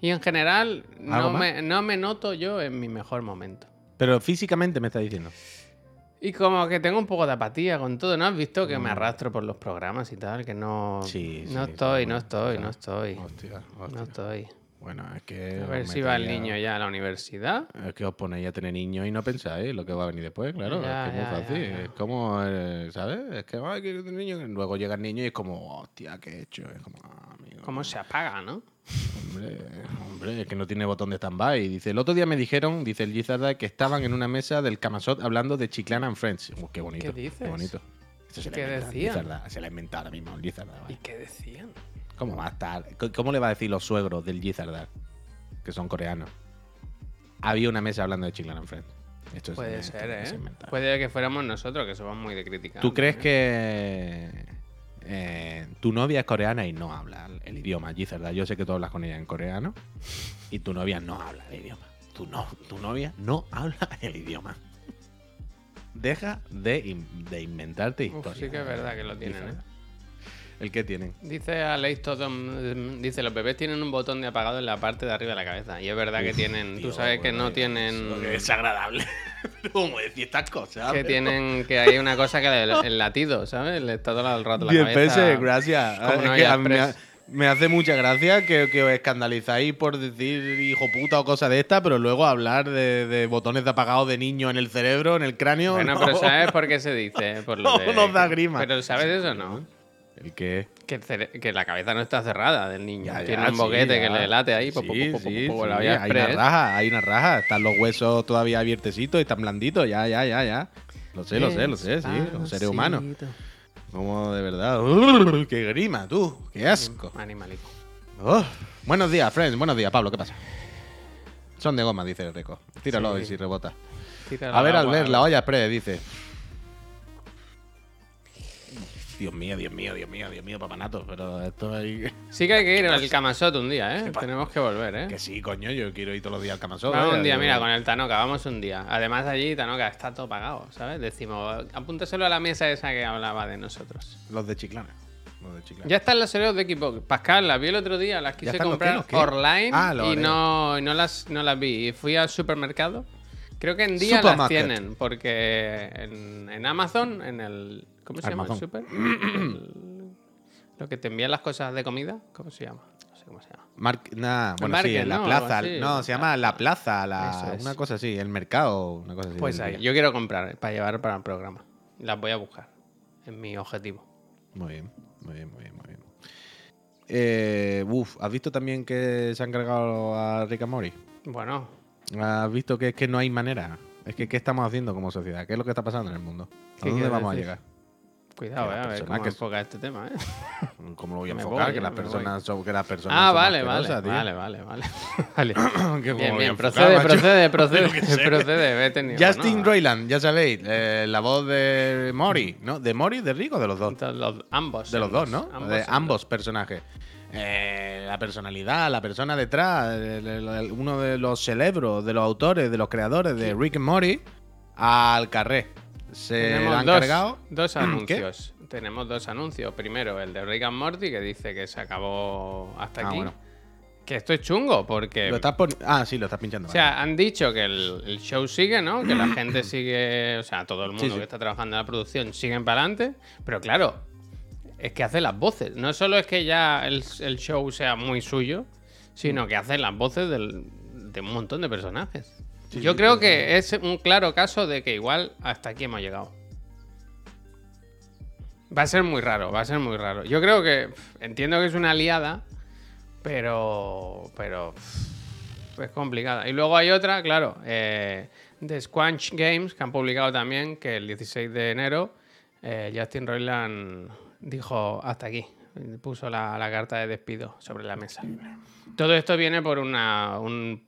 Y en general, no me, no me noto yo en mi mejor momento. Pero físicamente me está diciendo. Y como que tengo un poco de apatía con todo, ¿no? Has visto que me mm. arrastro por los programas y tal, que no. Sí, no, estoy, no estoy, no estoy, no estoy. Bueno, es que. A ver si va el niño ya a la universidad. Es que os ponéis a tener niños y no pensáis lo que va a venir después, claro. es que es muy fácil. es como, eh, ¿sabes? Es que, ay, que niño. Luego llega el niño y es como, hostia, ¿qué he hecho? Es como, ah, amigo. ¿Cómo se apaga, no? Hombre, hombre, es que no tiene botón de stand-by. Dice, el otro día me dijeron, dice el Gizarda, que estaban en una mesa del Camasot hablando de Chiclana and Friends. Qué bonito. ¿Qué dices? Qué bonito. se ¿Qué decían? se la ha inventado ahora mismo el Gizarda. ¿Y qué decían? ¿Cómo va a estar? ¿Cómo le va a decir los suegros del Gizarda? Que son coreanos. Había una mesa hablando de Chiclana and Friends. Esto Puede ser, ¿eh? Puede que fuéramos nosotros, que somos muy de crítica. ¿Tú crees que eh, tu novia es coreana y no habla el idioma ¿verdad? Yo sé que tú hablas con ella en coreano y tu novia no habla el idioma. Tu, no, tu novia no habla el idioma. Deja de, inventarte historias. sí que es verdad que lo tienen, ¿eh? ¿El qué tienen? Dice Alex todo, dice, los bebés tienen un botón de apagado en la parte de arriba de la cabeza. Y es verdad que tienen, tú sabes que no tienen... es agradable. ¿Cómo decir estas cosas? Que tienen, que hay una cosa que el, latido, ¿sabes? Le está todo el rato la cabeza. pesos, gracias. me, hace mucha gracia que, os escandalizáis por decir hijo puta o cosa de esta, pero luego hablar de, botones de apagado de niño en el cerebro, en el cráneo. Bueno, pero ¿sabes por qué se dice? Por lo no, nos da grima. Pero ¿sabes eso no? ¿El qué? Que, la cabeza no está cerrada del niño. Tiene un boquete que le late ahí. hay una raja, hay una raja. Están los huesos todavía abiertecitos y están blanditos. Ya, ya, ya, ya. Lo sé, lo sé, lo sé, sí. Los seres humanos. Como de verdad. ¡Qué grima, tú! ¡Qué asco! Animalico. Buenos días, friends. Buenos días, Pablo. ¿Qué pasa? Son de goma, dice el Reco. Tíralo y si rebota. a ver, al ver, la olla express, dice. Dios mío, Dios mío, Dios mío, Dios mío, papanato, pero esto ahí... Sí que hay que ir al Camasot un día, ¿eh? Tenemos que volver, ¿eh? Que sí, coño, yo quiero ir todos los días al Camasot. Vamos un día, mira, con el Tanoka, vamos un día. Además allí, Tanoka, está todo pagado, ¿sabes? Decimos, apúntaselo a la mesa esa que hablaba de nosotros. Los de Chiclana. Los de Chiclana. Ya están los cereos de equipo. Pascal, las vi el otro día, las quise comprar online ah, y no, no, las, no las vi. Y fui al supermercado. Creo que en día las tienen, porque en, en Amazon, en el ¿Cómo se llama el super? lo que te envían las cosas de comida, ¿cómo se llama? No sé cómo se llama. bueno, sí, en la plaza. no, se llama la plaza, una cosa así, el mercado, una cosa así. Pues ahí, yo quiero comprar para llevar para el programa. Las voy a buscar. Es mi objetivo. Muy bien, muy bien, muy bien, muy bien. Eh, uf, ¿has visto también que se han cargado a Rick and Morty? Bueno. ¿Has visto que es que no hay manera? Es que ¿qué estamos haciendo como sociedad? ¿Qué es lo que está pasando en el mundo? ¿A dónde vamos a llegar? Cuidado, eh, a ver cómo que enfoca este tema, ¿eh? ¿Cómo lo voy a enfocar? que, las personas son, que las personas Ah, vale, vale, vale, vale, vale, bien, bien, procede, procede, procede, procede, vete Justin Roiland, ya sabéis, eh, la voz de Mori, ¿no? ¿De Mori, de Rico, de los dos? De los, ambos. De los dos, ¿no? de ambos personajes. Eh, la personalidad, la persona detrás, uno de los cerebros, de los autores, de los creadores de Rick and Morty, al carré. Se han dos, cargado. Dos anuncios. Tenemos dos anuncios. Primero, el de Rick and Morty, que dice que se acabó hasta ah, aquí. Que esto es chungo, porque. Lo estás ah, sí, lo estás pinchando. O sea, han dicho que el, show sigue, ¿no? Que la gente sigue. O sea, todo el mundo que está trabajando en la producción siguen para adelante. Pero claro, es que hace las voces. No solo es que ya el, show sea muy suyo, sino que hace las voces de un montón de personajes. Yo creo que es un claro caso de que igual hasta aquí hemos llegado. Va a ser muy raro, va a ser muy raro. Yo creo que entiendo que es una aliada, pero pero es complicada. Y luego hay otra, claro, eh, de Squanch Games que han publicado también que el 16 de enero eh, Justin Roiland dijo hasta aquí, puso la, la, carta de despido sobre la mesa. Todo esto viene por una, un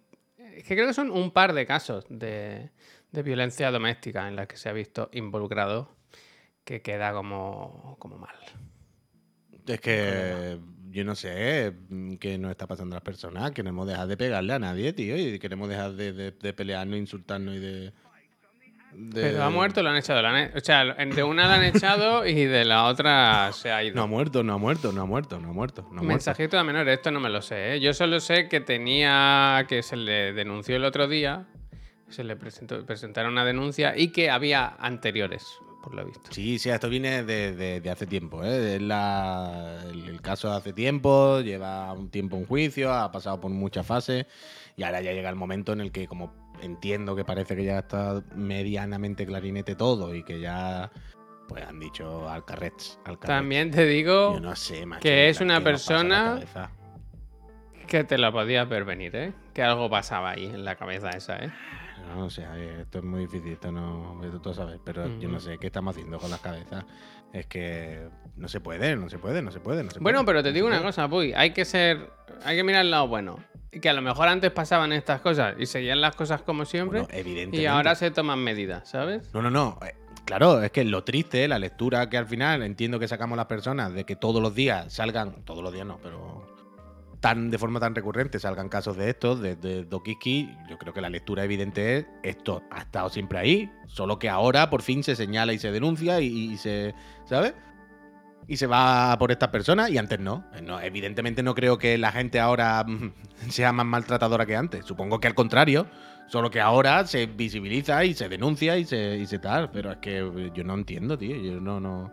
es que creo que son un par de casos de, violencia doméstica en las que se ha visto involucrado que queda como, como mal. Es que yo no sé qué nos está pasando a las personas. Queremos dejar de pegarle a nadie, tío. Y queremos dejar de, de pelearnos, insultarnos y de, pero ha muerto, lo han echado. o sea, de una la han echado y de la otra se ha ido. No ha muerto, no ha muerto, no ha muerto, no ha muerto. No Mensajito de menor, esto no me lo sé. ¿eh? Yo solo sé que tenía. que se le denunció el otro día. Se le presentó, presentaron una denuncia y que había anteriores, por lo visto. Sí, sí, esto viene de, hace tiempo. ¿eh? Es la, el, caso de hace tiempo, lleva un tiempo en juicio, ha pasado por muchas fases y ahora ya llega el momento en el que, como entiendo que parece que ya está medianamente clarinete todo y que ya pues han dicho al carrets. También te digo que es una persona que te la podías ver venir, ¿eh? Que algo pasaba ahí en la cabeza esa, ¿eh? No, o sea, esto es muy difícil, esto no, tú sabes, pero yo no sé qué estamos haciendo con las cabezas. Es que no se puede, no se puede, no se puede, no se Bueno, pero te digo una cosa, Puy, hay que ser, hay que mirar el lado bueno que a lo mejor antes pasaban estas cosas y seguían las cosas como siempre. Y ahora se toman medidas, ¿sabes? No, no, no. Eh, claro, es que lo triste, la lectura que al final entiendo que sacamos las personas de que todos los días salgan, todos los días no, pero tan de forma tan recurrente salgan casos de estos, de, de Dokiski, yo creo que la lectura evidente es esto ha estado siempre ahí, solo que ahora por fin se señala y se denuncia y, y se, ¿sabes? Y se va por estas personas y antes no. no. Evidentemente no creo que la gente ahora sea más maltratadora que antes. Supongo que al contrario, solo que ahora se visibiliza y se denuncia y se, y se tal. Pero es que yo no entiendo, tío. Yo no, no,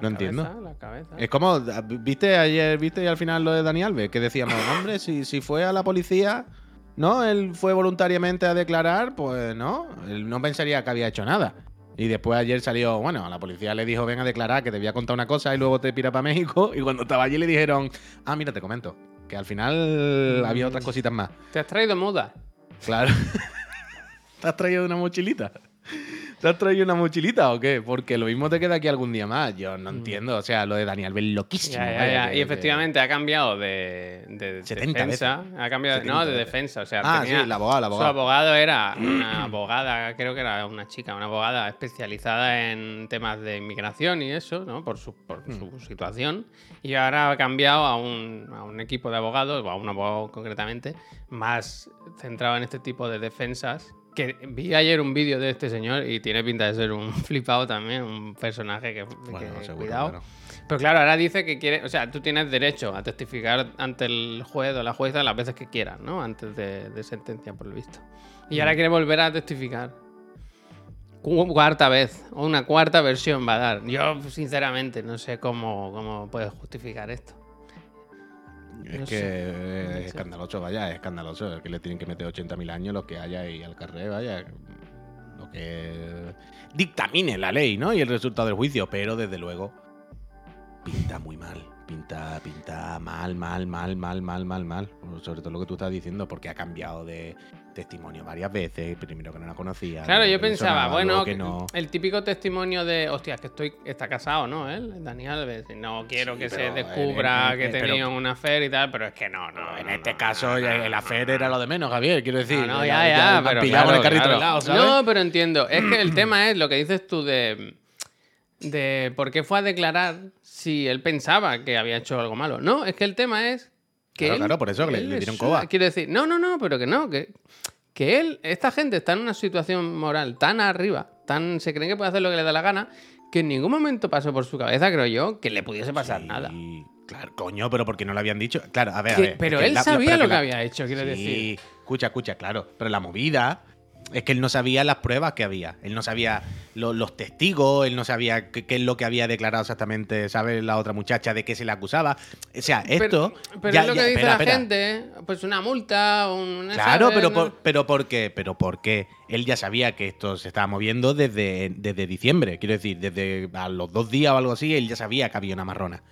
no, entiendo. Es como, ¿viste ayer, viste al final lo de Dani Alves? Que decíamos, hombre, si, si fue a la policía, ¿no? Él fue voluntariamente a declarar, pues no, él no pensaría que había hecho nada. Y después ayer salió, bueno, a la policía le dijo, ven a declarar que te voy a contar una cosa y luego te pira para México. Y cuando estaba allí le dijeron, ah, mira, te comento, que al final había otras cositas más. ¿Te has traído muda? Claro. ¿Te has traído una mochilita? ¿Te has traído una mochilita o qué? Porque lo mismo te queda aquí algún día más. Yo no mm. entiendo. O sea, lo de Daniel Bell loquísimo. y efectivamente ha cambiado de, defensa. Ha cambiado, no, de defensa. O sea, ah, sí, la abogada, la abogada. Su abogado era una abogada, creo que era una chica, una abogada especializada en temas de inmigración y eso, ¿no? Por su, por su mm. situación. Y ahora ha cambiado a un, a un equipo de abogados, o a un abogado concretamente, más centrado en este tipo de defensas que vi ayer un vídeo de este señor y tiene pinta de ser un flipado también, un personaje que, cuidado. Pero claro, ahora dice que quiere, o sea, tú tienes derecho a testificar ante el juez o la jueza las veces que quieras, ¿no? Antes de, sentencia, por lo visto. Y ahora mm. quiere volver a testificar. Cuarta vez, o una cuarta versión va a dar. Yo, sinceramente, no sé cómo, cómo puedes justificar esto. Es que es escandaloso, vaya, es escandaloso. Es que le tienen que meter 80.000 años lo que haya ahí al carré, vaya. Lo que dictamine la ley, ¿no? Y el resultado del juicio. Pero desde luego, pinta muy mal. Pinta, pinta mal, mal, mal, mal, mal, mal, mal. Sobre todo lo que tú estás diciendo, porque ha cambiado de, testimonio varias veces, primero que no la conocía. Claro, yo pensaba, bueno, el típico testimonio de, hostia, que estoy, está casado, ¿no? Él, Dani Alves, no quiero que se descubra que tenía una fe y tal, pero es que no, no. En este caso, el afer era lo de menos, Javier, quiero decir. No, ya, ya, pero. el carrito de lado, ¿sabes? No, pero entiendo. Es que el tema es lo que dices tú de. de por qué fue a declarar si él pensaba que había hecho algo malo. No, es que el tema es claro, claro, por eso le, dieron coba. Quiero decir, no, no, no, pero que no, que, que él, esta gente está en una situación moral tan arriba, tan se creen que puede hacer lo que le da la gana, que en ningún momento pasó por su cabeza, creo yo, que le pudiese pasar nada. Claro, coño, pero porque no lo habían dicho. Claro, a ver, a ver. Pero él sabía lo que había hecho, quiero sí, decir. Escucha, escucha, claro. Pero la movida es que él no sabía las pruebas que había. Él no sabía los testigos, él no sabía qué, es lo que había declarado exactamente, ¿sabes? La otra muchacha de qué se le acusaba. O sea, esto. Pero, es lo que dice la gente, pues una multa, un. Claro, pero, por, pero ¿por qué? Pero ¿por qué? Él ya sabía que esto se estaba moviendo desde, desde diciembre. Quiero decir, desde a los dos días o algo así, él ya sabía que había una marrona.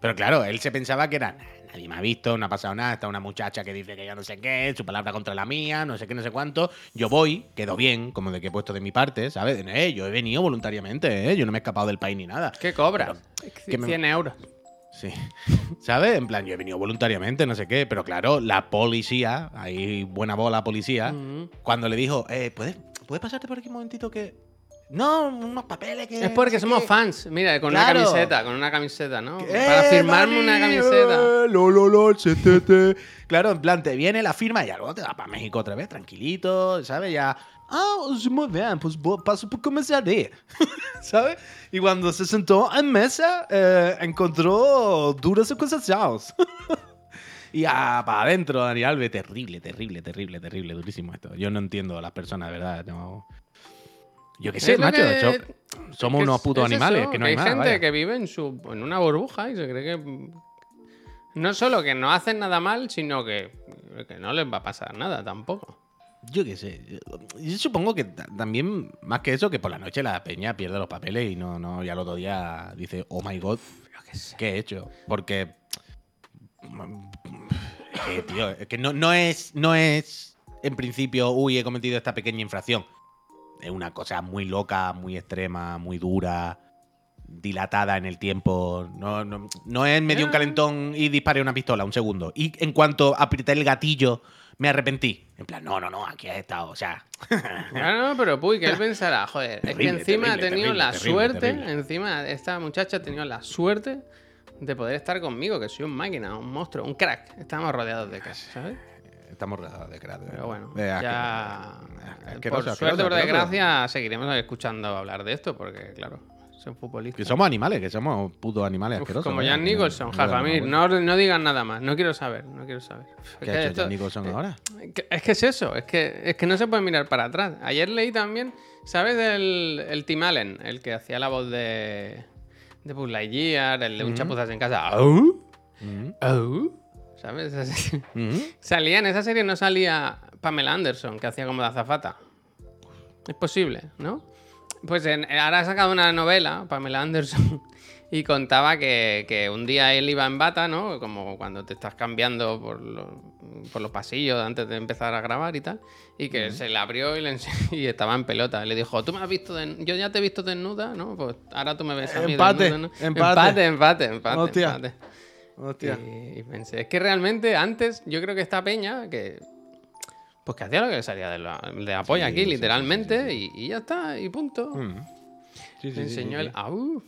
Pero claro, él se pensaba que era nadie me ha visto, no ha pasado nada, está una muchacha que dice que ya no sé qué, su palabra contra la mía, no sé qué, no sé cuánto. Yo voy, quedo bien, como de que he puesto de mi parte, ¿sabes? Eh, yo he venido voluntariamente, ¿eh? Yo no me he escapado del país ni nada. ¿Qué cobras? 100 euros. Sí. ¿Sabes? En plan, yo he venido voluntariamente, no sé qué. Pero claro, la policía, ahí buena bola policía, cuando le dijo, eh, ¿puedes, ¿puedes pasarte por aquí un momentito que no, unos papeles que. Es porque somos fans. Mira, con una camiseta, con una camiseta, ¿no? Para firmarme una camiseta. Lo, lo, lo, claro, en plan, te viene la firma y luego te va para México otra vez, tranquilito, ¿sabes? Ya. Ah, muy bien, pues paso por comisaría. ¿Sabes? Y cuando se sentó en mesa, eh, encontró duras acusaciones. y ya para adentro, Dani Alves, terrible, terrible, terrible, terrible, durísimo esto. Yo no entiendo a las personas, de verdad. No. Yo qué sé, macho. somos unos putos animales, que no hay, hay gente que vive en, su, en una burbuja y se cree que. No solo que no hacen nada mal, sino que, que no les va a pasar nada tampoco. Yo qué sé. Yo supongo que también, más que eso, que por la noche la peña pierde los papeles y no, no, ya el otro día dice, oh my god, ¿qué he hecho? Porque. Eh, tío, es que no, no, es, no es en principio, uy, he cometido esta pequeña infracción es una cosa muy loca, muy extrema, muy dura, dilatada en el tiempo. No, no, no es medio un ah. calentón y disparé una pistola, un segundo. Y en cuanto apreté el gatillo, me arrepentí. En plan, no, no, no, aquí ha estado, o sea. No, no, pero puy, que él pensará, joder, es que encima ha tenido la suerte, encima esta muchacha ha tenido la suerte de poder estar conmigo, que soy un máquina, un monstruo, un crack. Estamos rodeados de casa, ¿sabes? Estamos rodeados de cráteres. Pero bueno, ya. por suerte, por desgracia, seguiremos escuchando hablar de esto, porque, claro, son futbolistas. Que somos animales, que somos putos animales asquerosos. Como Jan Nicholson, Jajamir, no, no digan nada más, no quiero saber, no quiero saber. ¿Qué ha hecho Jan Nicholson ahora? Es que es eso, es que, es que no se puede mirar para atrás. Ayer leí también, ¿sabes el, el Tim Allen, el que hacía la voz de, de Buzz Lightyear, el de un chapuzas en casa? ¿Sabes? Salía en esa serie, no salía Pamela Anderson, que hacía como de azafata. Es posible, ¿no? Pues ahora ha sacado una novela, Pamela Anderson, y contaba que, un día él iba en bata, ¿no? Como cuando te estás cambiando por, los pasillos antes de empezar a grabar y tal. Y que se le abrió y, le y, estaba en pelota. Le dijo, tú me has visto, yo ya te he visto desnuda, ¿no? Pues ahora tú me ves a mí empate, desnuda, ¿no? empate, empate, empate, Hostia. empate. Hostia. Y, pensé, es que realmente antes yo creo que esta peña, que pues que hacía lo que salía de la, de polla aquí, literalmente, y, ya está, y punto. Mm. Enseñó el au.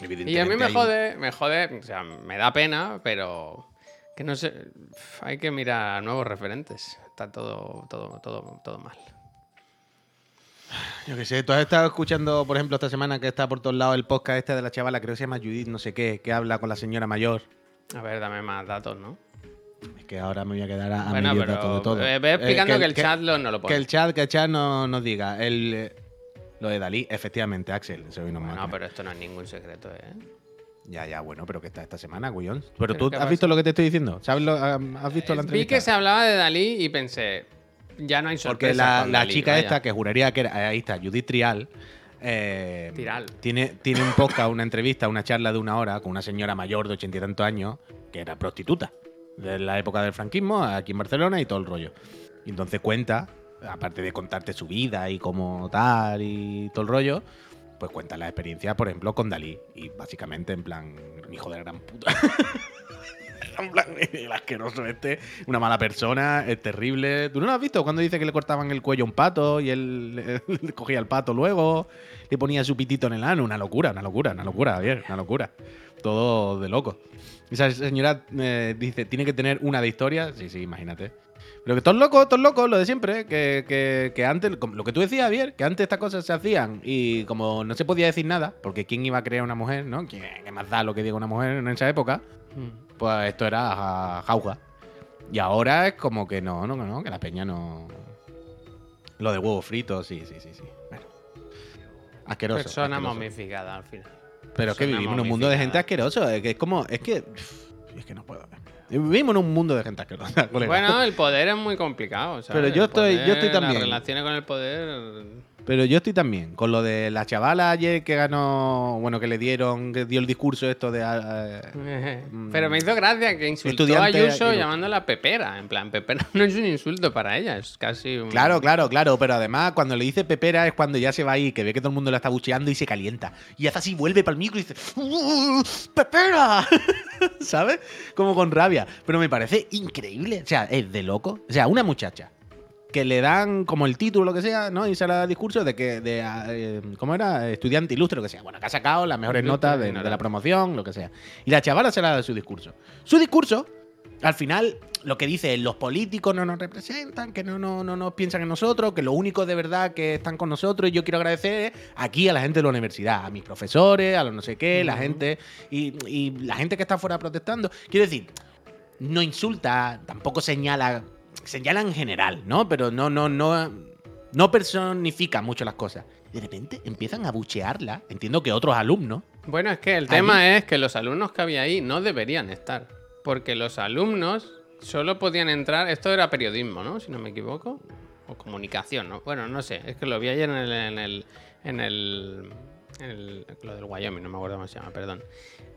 Y a mí me jode, me jode, o sea, me da pena, pero que no sé, hay que mirar nuevos referentes. Está todo, todo, todo, todo mal. Yo qué sé, tú has estado escuchando, por ejemplo, esta semana que está por todos lados el podcast este de la chavala, creo que se llama Judith, no sé qué, que habla con la señora mayor. A ver, dame más datos, ¿no? Es que ahora me voy a quedar a, bueno, de todo. Ve explicando que, el, chat lo, no lo pone. Que el chat, que el chat no nos diga. El, eh, lo de Dalí, efectivamente, Axel. no, pero esto no es ningún secreto, ¿eh? Ya, ya, bueno, pero que está esta semana, Guillón. Pero, tú has visto lo que te estoy diciendo. ¿Sabes ¿Has visto la entrevista? Vi que se hablaba de Dalí y pensé, ya no hay sorpresa. Porque la, chica esta, que juraría que era, ahí está, Judith Trial. Eh, Tiene, tiene un podcast, una entrevista, una charla de una hora con una señora mayor de ochenta y tantos años que era prostituta de la época del franquismo aquí en Barcelona y todo el rollo. Y entonces cuenta, aparte de contarte su vida y cómo tal y todo el rollo, pues cuenta la experiencia, por ejemplo, con Dalí. Y básicamente en plan, hijo de la gran puta. en plan, el asqueroso este, una mala persona, es terrible. ¿Tú no lo has visto cuando dice que le cortaban el cuello a un pato y él le, cogía el pato luego, le ponía su pitito en el ano? Una locura, una locura, una locura, bien, una locura. Todo de loco. Esa señora eh, dice, tiene que tener una de historia. Sí, sí, imagínate. Pero que todos locos, todos locos, lo de siempre, que, que, que, antes, lo que tú decías, Javier, que antes estas cosas se hacían y como no se podía decir nada, porque ¿quién iba a crear una mujer, no? ¿Qué, más da lo que diga una mujer en esa época? Pues esto era jauja. Y ahora es como que no, no, no, que la peña no... Lo de huevos fritos, sí, sí, sí, sí. Bueno. Asqueroso. Persona momificada al final. Pero es que vivimos en un mundo de gente asqueroso. Es que es como. Es que. Es que no puedo. Vivimos en un mundo de gente asquerosa. Bueno, el poder es muy complicado. Pero yo estoy, yo estoy también. Las relaciones con el poder pero yo estoy también con lo de la chavala ayer que ganó, bueno, que le dieron, que dio el discurso esto de. Eh, Pero me hizo gracia que insultó a Ayuso llamándola pepera. En plan, pepera no es un insulto para ella, es casi un. Claro, claro, claro. Pero además, cuando le dice pepera es cuando ya se va ahí, que ve que todo el mundo la está bucheando y se calienta. Y hace así, vuelve para el micro y dice: ¡Uh, ¡Pepera! ¿Sabes? Como con rabia. Pero me parece increíble. O sea, es de loco. O sea, una muchacha que le dan como el título, lo que sea, ¿no? Y se le da discurso de que, de, eh, ¿cómo era? Estudiante ilustre, lo que sea. Bueno, que ha sacado las mejores notas de, la promoción, lo que sea. Y la chavala se le da su discurso. Su discurso, al final, lo que dice, los políticos no nos representan, que no, no, no nos piensan en nosotros, que lo único de verdad que están con nosotros, y yo quiero agradecer aquí a la gente de la universidad, a mis profesores, a los no sé qué, la gente, y, y la gente que está fuera protestando. Quiero decir, no insulta, tampoco señala señala en general, ¿no? Pero no, no, no, no personifica mucho las cosas. De repente empiezan a buchearla. Entiendo que otros alumnos. Bueno, es que el tema es que los alumnos que había ahí no deberían estar. Porque los alumnos solo podían entrar. Esto era periodismo, ¿no? Si no me equivoco. O comunicación, ¿no? Bueno, no sé. Es que lo vi ayer en el. En el, en el, lo del Wyoming, no me acuerdo cómo se llama, perdón.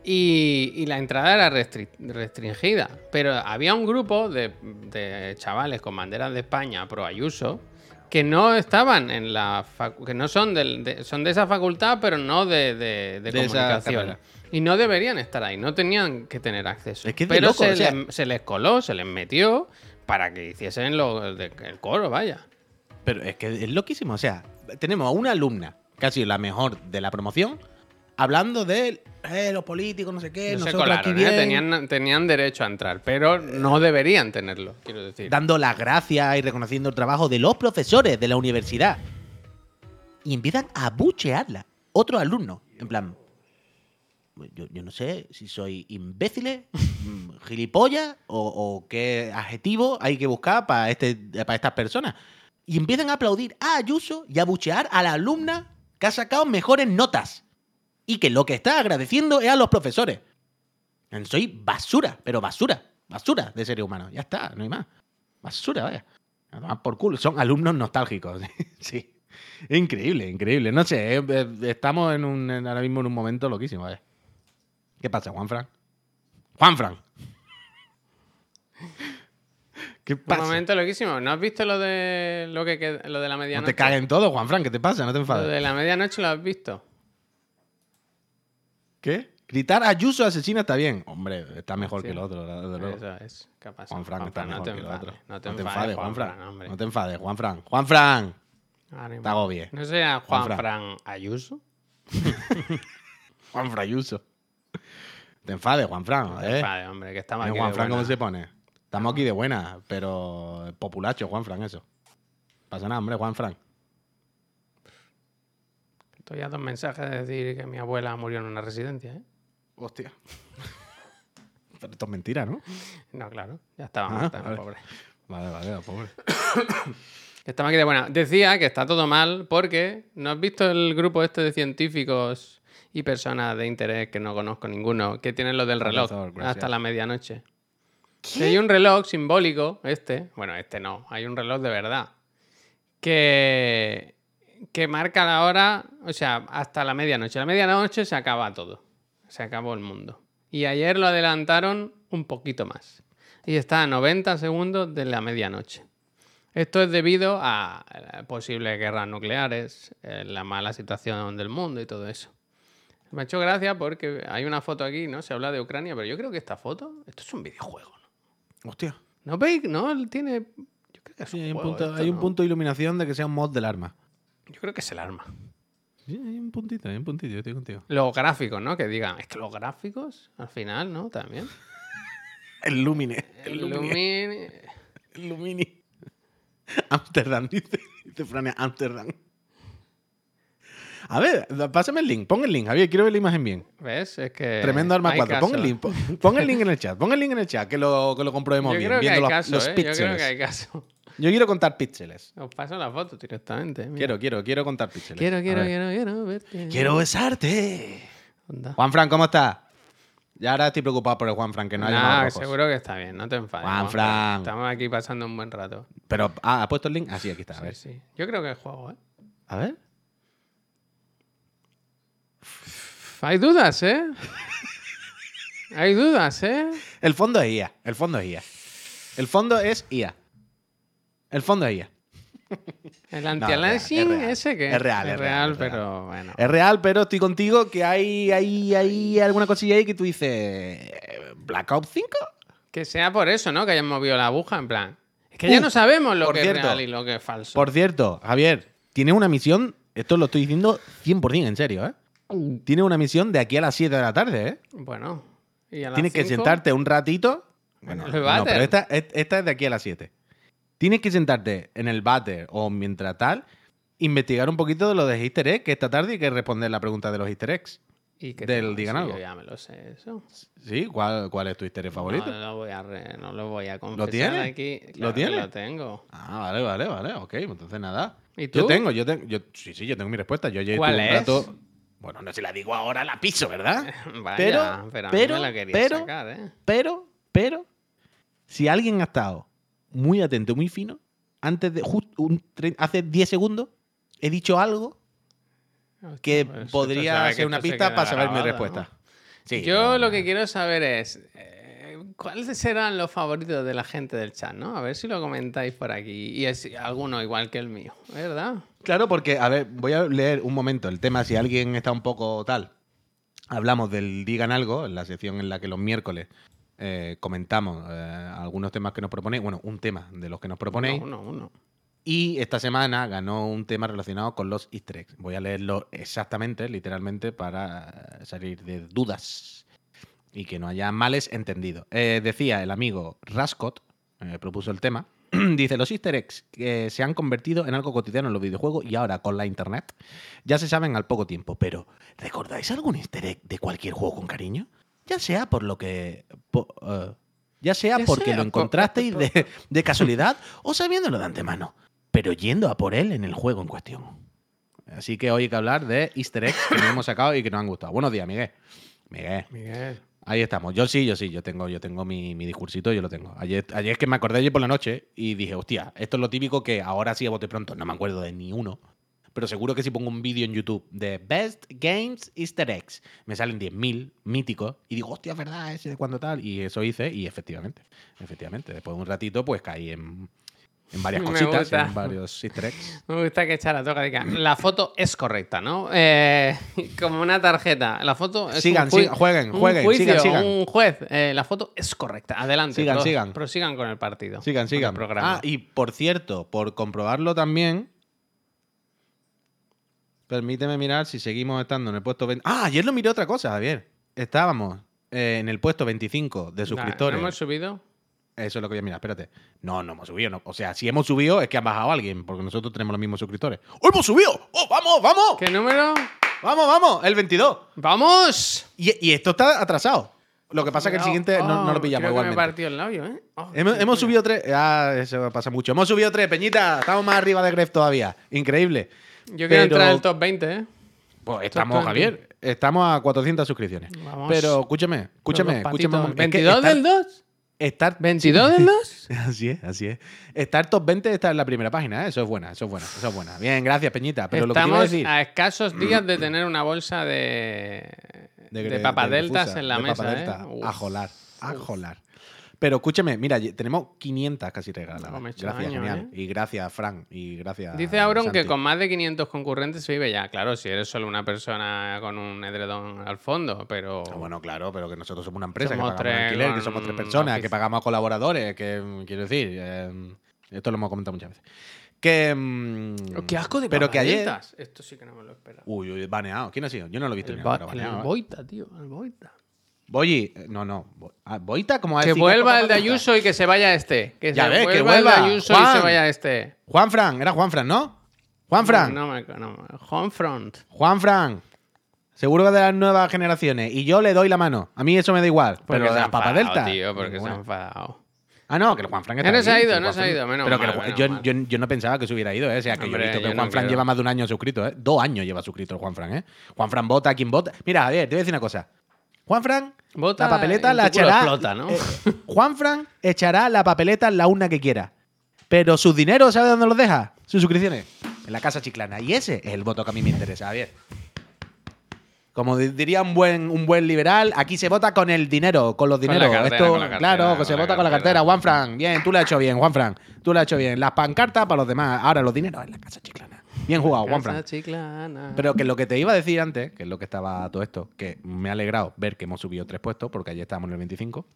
Y, la entrada era restringida. Pero había un grupo de, chavales con banderas de España pro Ayuso que no estaban en la que no son de, son de esa facultad, pero no de, comunicación. Y no deberían estar ahí, no tenían que tener acceso. pero se, les, coló, se les metió para que hiciesen lo, el coro, vaya. Pero es que es loquísimo. O sea, tenemos a una alumna, casi la mejor de la promoción, hablando de eh, los políticos, no sé qué, no nosotros aquí ¿eh? tenían, tenían derecho a entrar, pero no deberían tenerlo, quiero decir. Dando las gracias y reconociendo el trabajo de los profesores de la universidad. Y empiezan a buchearla. otros alumnos. En plan, yo, no sé si soy imbécil, gilipollas o, qué adjetivo hay que buscar para, este, para estas personas. Y empiezan a aplaudir a Ayuso y a buchear a la alumna que ha sacado mejores notas. Y que lo que está agradeciendo es a los profesores. Soy basura, pero basura, basura de seres humanos. Ya está, no hay más. Basura, vaya. Por culo. Son alumnos nostálgicos. sí. Increíble, increíble. No sé, eh, eh, estamos en un, ahora mismo en un momento loquísimo, vaya. ¿Qué pasa, Juan Fran? ¿Qué pasa? Un momento loquísimo. ¿No has visto lo de lo que lo de la medianoche? No te caguen todo, Juan Fran, ¿qué te pasa? No te enfades. Lo de la medianoche lo has visto. ¿Qué? Gritar Ayuso asesina está bien. Hombre, está mejor que el otro. Eso es. ¿Qué pasa? Juan Fran está mejor que el otro. No te, enfades, Juan Fran. no te enfades, Juan Fran. Juan Fran. Te hago bien. ¿No sería Juan, Juan Fran Ayuso? Juan Fran Ayuso. Te enfades, Juan Fran. No te ¿eh? enfades, hombre, que estamos aquí. Juan Fran, ¿cómo se pone? Estamos aquí de buena, pero populacho, Juan Fran, eso. Pasa nada, hombre, Juan Fran. Estoy a dos mensajes de decir que mi abuela murió en una residencia, ¿eh? Hostia. Pero esto es mentira, ¿no? No, claro. Ya estaba ah, muerta, pobre. Vale, vale, pobre. Estamos aquí de buena. Decía que está todo mal porque ¿no has visto el grupo este de científicos y personas de interés que no conozco ninguno que tienen lo del reloj hasta la medianoche? Hay un reloj simbólico, este, bueno, este no, hay un reloj de verdad, que, que marca la hora, o sea, hasta la medianoche. La medianoche se acaba todo, se acabó el mundo. Y ayer lo adelantaron un poquito más. Y está a 90 segundos de la medianoche. Esto es debido a posibles guerras nucleares, eh, la mala situación del mundo y todo eso. Me ha hecho gracia porque hay una foto aquí, ¿no? Se habla de Ucrania, pero yo creo que esta foto, esto es un videojuego. Hostia. ¿No veis? No, tiene... Yo creo que sí, hay, un, punto, hay un punto de iluminación de que sea un mod del arma. Yo creo que es el arma. Sí, hay un puntito, hay un puntito, yo estoy contigo. Los gráficos, ¿no? Que digan, es que los gráficos, al final, ¿no? También. el Lumine. El, Lumine. El Lumini. Amsterdam, dice, dice Frania, Amsterdam. A ver, pásame el link, pon el link, Javier, quiero ver la imagen bien. ¿Ves? Es que. Tremendo Arma 4. Pon el link, pon, el link en el chat, pon el link en el chat, que lo, que lo comprobemos Yo bien. Creo que hay caso, los ¿eh? Yo creo que hay caso. Yo quiero contar píxeles. Os paso la foto directamente. Quiero, quiero, quiero contar píxeles. Quiero, quiero, quiero, quiero verte. Quiero besarte. Juan Fran, ¿cómo estás? Ya ahora estoy preocupado por el Juan Fran, que no ha llamado seguro que está bien, no te enfades. Juan Fran. Estamos aquí pasando un buen rato. Pero, ah, ¿ha puesto el link? Ah, sí, aquí está, a ver. Sí. Yo creo que es juego, ¿eh? A ver. Hay dudas, ¿eh? Hay dudas, ¿eh? El fondo es IA. El fondo es IA. El fondo es IA. El fondo es IA. El anti-aliasing ese que es real, es, real, pero bueno. Es real, pero estoy contigo que hay, hay, hay alguna cosilla ahí que tú dices. ¿Black Ops 5? Que sea por eso, ¿no? Que hayan movido la aguja, en plan. Es que ya no sabemos lo que es real y lo que es falso. Por cierto, Javier, tiene una misión, esto lo estoy diciendo 100% en serio, ¿eh? Tiene una misión de aquí a las 7 de la tarde, ¿eh? Bueno. Tienes que sentarte un ratito. Bueno, no, pero esta, esta es de aquí a las 7 tienes que sentarte en el váter o mientras tal, investigar un poquito de lo de easter eggs, que esta tarde hay que responder la pregunta de los easter eggs. ¿Y que del Digan algo. Yo ya me lo sé, eso. ¿Sí? ¿Cuál, cuál es tu easter egg favorito? No, lo voy a, no lo voy a confesar ¿Lo tienes? aquí. ¿Lo tienes? Lo tengo. Ah, vale, vale, vale. Ok, pues entonces nada. ¿Y tú? Yo tengo, yo tengo. Yo, sí, sí, yo tengo mi respuesta. Yo ¿Cuál es? Rato, bueno, no se la digo ahora, la piso, ¿verdad? Vaya, pero, pero, me la pero, sacar, ¿eh? pero, pero, si alguien ha estado muy atento, muy fino, antes de un, hace 10 segundos he dicho algo que pues, podría ser una pista para saber mi respuesta. Yo lo que quiero saber es eh, cuáles serán los favoritos de la gente del chat, ¿no? A ver si lo comentáis por aquí y es alguno igual que el mío, ¿verdad? Claro, porque a ver, voy a leer un momento el tema si alguien está un poco tal. Hablamos del digan algo en la sección en la que los miércoles eh, comentamos eh, algunos temas que nos proponéis. Bueno, un tema de los que nos proponéis. Uno, uno, Y esta semana ganó un tema relacionado con los easter eggs. Voy a leerlo exactamente, literalmente, para salir de dudas y que no haya males entendidos. Eh, decía el amigo Rascot, propuso el tema, Dice, los easter eggs que se han convertido en algo cotidiano en los videojuegos y ahora con la internet ya se saben al poco tiempo, pero ¿recordáis algún easter egg de cualquier juego con cariño? Ya sea por lo que... Eh, ya sea porque lo encontrasteis de, de casualidad o sabiéndolo de antemano, pero yendo a por él en el juego en cuestión. Así que hoy hay que hablar de easter eggs que nos hemos sacado y que nos han gustado. Buenos días, Miguel. Miguel. Miguel. Ahí estamos. Yo sí, yo sí, yo tengo, yo tengo mi, mi discursito, yo lo tengo. Ayer, ayer es que me acordé ayer por la noche y dije, hostia, esto es lo típico que ahora sí a bote pronto, no me acuerdo de ni uno. Pero seguro que si pongo un vídeo en YouTube de Best Games Easter Eggs, me salen 10.000 míticos y digo, hostia, es verdad, ese de cuando tal. Y eso hice y efectivamente, efectivamente, después de un ratito pues caí en, en varias cositas, en varios easter eggs. Me gusta que echara toca La foto es correcta, ¿no? Eh, como una tarjeta. La foto es sigan, sigan, jueguen, jueguen, sigan, sigan. Un juez, eh, la foto es correcta. Adelante. Sigan, sigan. Prosigan con el partido. Sigan, sigan. Ah, y por cierto, por comprobarlo también, permíteme mirar si seguimos estando en el puesto 20. Ah, ayer lo miré otra cosa, Javier. Estábamos eh, en el puesto 25 de suscriptores. ¿Hemos subido? Eso es lo que voy a mirar, espérate. No, no hemos subido. No. O sea, si hemos subido es que ha bajado alguien, porque nosotros tenemos los mismos suscriptores. ¡Oh, hemos subido! ¡Oh, vamos, vamos! ¿Qué número? Vamos, vamos, el 22. ¡Vamos! Y, esto está atrasado. Lo que pasa es que el siguiente no, lo pillamos igual. me partido el labio, ¿eh? Oh, hemos, subido tres. Ah, eso pasa mucho. Hemos subido tres, Peñita. Estamos más arriba de Gref todavía. Increíble. Yo quiero entrar en el top 20, ¿eh? Pues estamos, Javier. Estamos a 400 suscripciones. Vamos. Pero escúchame, escúchame, escúchame. ¿22 del 2? Estar, ¿22 de los? así es, así es. Estar top 20 está en la primera página, ¿eh? eso es buena, eso es buena, eso es buena. Bien, gracias, Peñita. Pero Estamos lo que decir... a escasos días de tener una bolsa de, de, papadeltas en la mesa. ¿eh? A jolar, a jolar. Pero escúchame, mira, tenemos 500 casi regaladas. gracias, genial. ¿eh? Y gracias, Frank. Y gracias. Dice Auron que con más de 500 concurrentes se vive ya. Claro, si eres solo una persona con un edredón al fondo, pero. Ah, bueno, claro, pero que nosotros somos una empresa que pagamos alquiler, que somos tres personas, que pagamos colaboradores, que quiero decir. Eh, esto lo hemos comentado muchas veces. Que. Mm, qué asco de Pero que ayer. Esto sí que no me lo esperaba. Uy, uy, baneado. ¿Quién ha sido? Yo no lo he visto. El, el, el Boita, tío. El Boita. Boyi, no, no. Ah, Boita, como Que vuelva el de Ayuso y que se vaya este. Que ya ves, que vuelva el de Ayuso y se vaya este. Juan Fran, era Juan Fran, ¿no? Juan Fran. No, no, no, Juan Fran. Juan Fran. Seguro que de las nuevas generaciones. Y yo le doy la mano. A mí eso me da igual. pero de las papas delta. Tío, porque se han enfadado. Ah, no, que el Juan Fran está No se ha ido, no se ha ido. Menos pero que yo, yo, yo, no pensaba que se hubiera ido, ¿eh? O sea, que yo he visto que Juan Fran lleva más de un año suscrito, ¿eh? Dos años lleva suscrito el Juan Fran, ¿eh? Juan Fran vota, ¿quién vota? Mira, a ver, te voy a decir una cosa. Juan Fran, la papeleta la echará. Eh, Juan Fran echará la papeleta en la urna que quiera. Pero sus dineros, ¿sabe dónde los deja? Sus suscripciones. En la casa chiclana. Y ese es el voto que a mí me interesa, bien. Como diría un buen, un buen liberal, aquí se vota con el dinero, con los dineros. claro, que se vota con la cartera. Juan Fran, bien, tú lo has hecho bien, Juan Fran. Tú lo has hecho bien. Las pancartas para los demás. Ahora los dineros en la casa chiclana. Bien jugado, Juanfran. Pero que lo que te iba a decir antes, que es lo que estaba todo esto, que me ha alegrado ver que hemos subido tres puestos, porque ayer estábamos en el 25,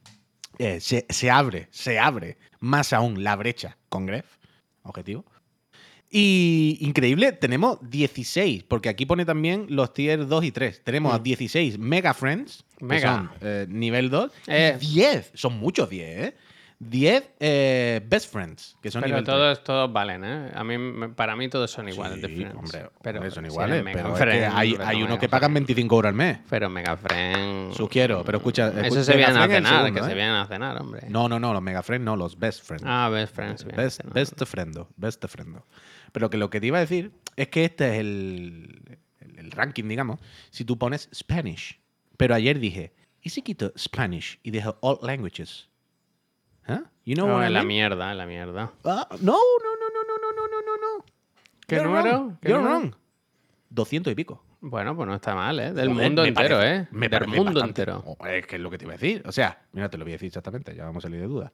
eh, se, abre, se abre más aún la brecha con Gref, objetivo. Y increíble, tenemos 16, porque aquí pone también los tier 2 y 3. Tenemos a 16 mm. Mega Friends, Mega. Eh, nivel 2, eh. 10, son muchos 10, ¿eh? 10 eh, best friends, que son Pero todos, todos valen, ¿eh? A mí, para mí todos son iguales sí, Hombre, pero son iguales. Pero hay, hay unos que pagan 25 euros al mes. Pero Mega Friends. Sugiero, pero escucha. Eso se vienen a cenar, que se ¿eh? vienen a cenar, hombre. No, no, no, los Mega Friends no, los Best Friends. Ah, Best Friends. Best, best friendo, Best friendo. Pero que lo que te iba a decir es que este es el, el, ranking, digamos, si tú pones Spanish. Pero ayer dije, ¿y si quito Spanish y dejo all languages? ¿Eh? You know la mierda, la mierda. Ah, no, no, no, no, no, no, no, no, no. ¿Qué número? ¿Qué You're wrong. 200 y pico. Bueno, pues no está mal, ¿eh? Del mundo entero, ¿eh? Me Del mundo entero. Oh, es que es lo que te iba a decir. O sea, mira, te lo voy a decir exactamente, ya vamos a salir de duda.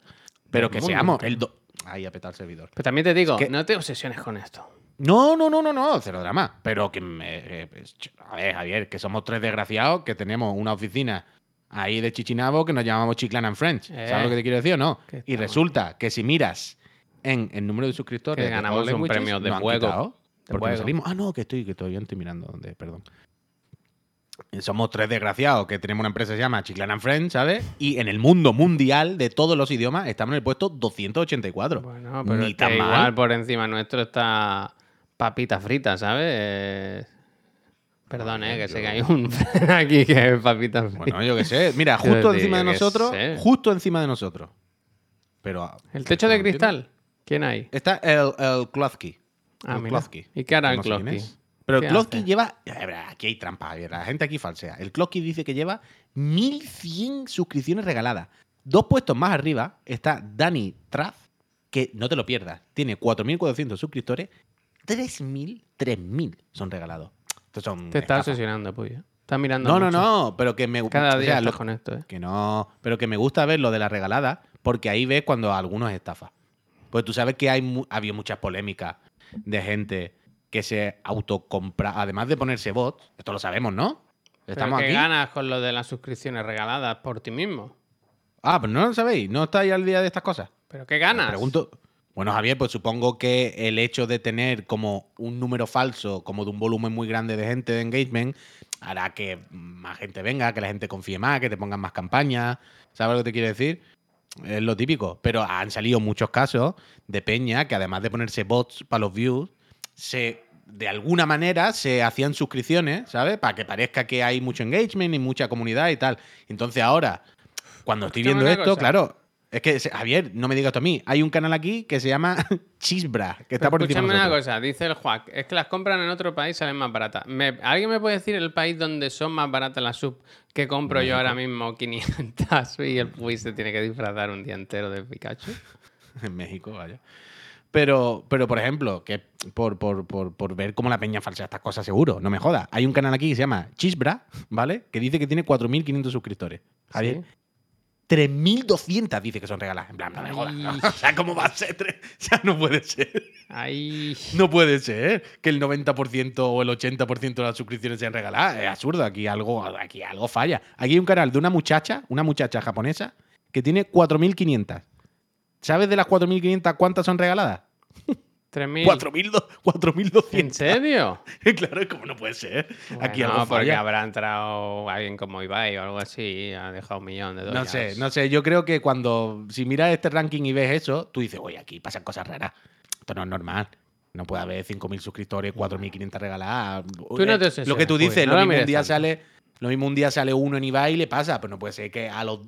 Pero que seamos el... Ahí a petar el servidor. Pero también te digo, no te obsesiones con esto. No, no, no, no, no, cero drama. Pero que me... Eh, pues, a ver, Javier, que somos tres desgraciados que tenemos una oficina ahí de Chichinabo que nos llamamos Chiclana and Friends. ¿Sabes lo que te quiero decir o no? Y resulta que si miras en el número de suscriptores. Que ganamos un premio de juego. porque salimos. Ah, no, que estoy, que todavía estoy mirando donde, perdón. somos tres desgraciados que tenemos una empresa que se llama Chiclana Friends, ¿sabes? Y en el mundo mundial de todos los idiomas estamos en el puesto 284. Bueno, pero igual por encima nuestro está papita frita, ¿sabes? Perdón, eh, que sé que hay un aquí que es papita. Bueno, yo qué sé. Mira, justo encima de nosotros, justo encima de nosotros. Pero ¿El techo de cristal? ¿Quién hay? Está el, el Klotsky. Ah, el ¿Y qué hará el Klotsky? Pero el Klotsky lleva. Aquí hay trampa, la gente aquí falsea. El Klotsky dice que lleva 1100 suscripciones regaladas. Dos puestos más arriba está Dani Traz, que no te lo pierdas, tiene 4400 suscriptores, 3000, 3000 son regalados. Son te está obsesionando, pues. ¿eh? Estás mirando. No, no, no, pero que me Cada día o con esto, ¿eh? Que no, pero que me gusta ver lo de la regalada, porque ahí ves cuando algunos estafan. Pues tú sabes que hay había muchas polémicas de gente que se autocompra, además de ponerse bots, esto lo sabemos, ¿no? Estamos ¿Pero qué ganas con lo de las suscripciones regaladas por ti mismo? Ah, pues no lo sabéis, no estáis al día de estas cosas. ¿Pero qué ganas? pregunto. Bueno, Javier, pues supongo que el hecho de tener como un número falso, como de un volumen muy grande de gente de engagement, hará que más gente venga, que la gente confíe más, que te pongan más campañas. ¿Sabes lo que te quiero decir? Es lo típico. Pero han salido muchos casos de Peña que además de ponerse bots para los views, se de alguna manera se hacían suscripciones, ¿sabes? Para que parezca que hay mucho engagement y mucha comunidad y tal. Entonces ahora, cuando estoy viendo esto, claro, es que, Javier, no me digas tú a mí, hay un canal aquí que se llama Chisbra, que está por encima una cosa, dice el Juac, es que las compran en otro país salen más baratas. ¿Alguien me puede decir el país donde son más baratas las sub que compro yo ahora mismo 500 y el Puy se tiene que disfrazar un día entero de Pikachu? en México, vaya. Pero, pero por ejemplo, que por, por, ver cómo la peña falsea estas cosas, seguro, no me joda. Hay un canal aquí que se llama Chisbra, ¿vale? Que dice que tiene 4.500 suscriptores. Javier. 3.200 dice que son regaladas. En plan, no me jodas. O sea, ¿cómo va a ser? O sea, no puede ser. Ay. No puede ser que el 90% o el 80% de las suscripciones sean regaladas. Es absurdo. Aquí algo, aquí algo falla. Aquí hay un canal de una muchacha, una muchacha japonesa, que tiene 4.500. ¿Sabes de las 4.500 cuántas son regaladas? 4.200. ¿En serio? claro, como no puede ser. Aquí no, porque habrá entrado alguien como Ibai o algo así y ha dejado un millón de dólares. No sé, no sé. Yo creo que cuando, si miras este ranking y ves eso, tú dices, oye, aquí pasan cosas raras. Esto no es normal. No puede haber 5.000 suscriptores, 4.500 regaladas. Tú no te Lo que tú dices, lo, mismo un día sale, lo mismo un día sale uno en Ibai y le pasa, pero no puede ser que a los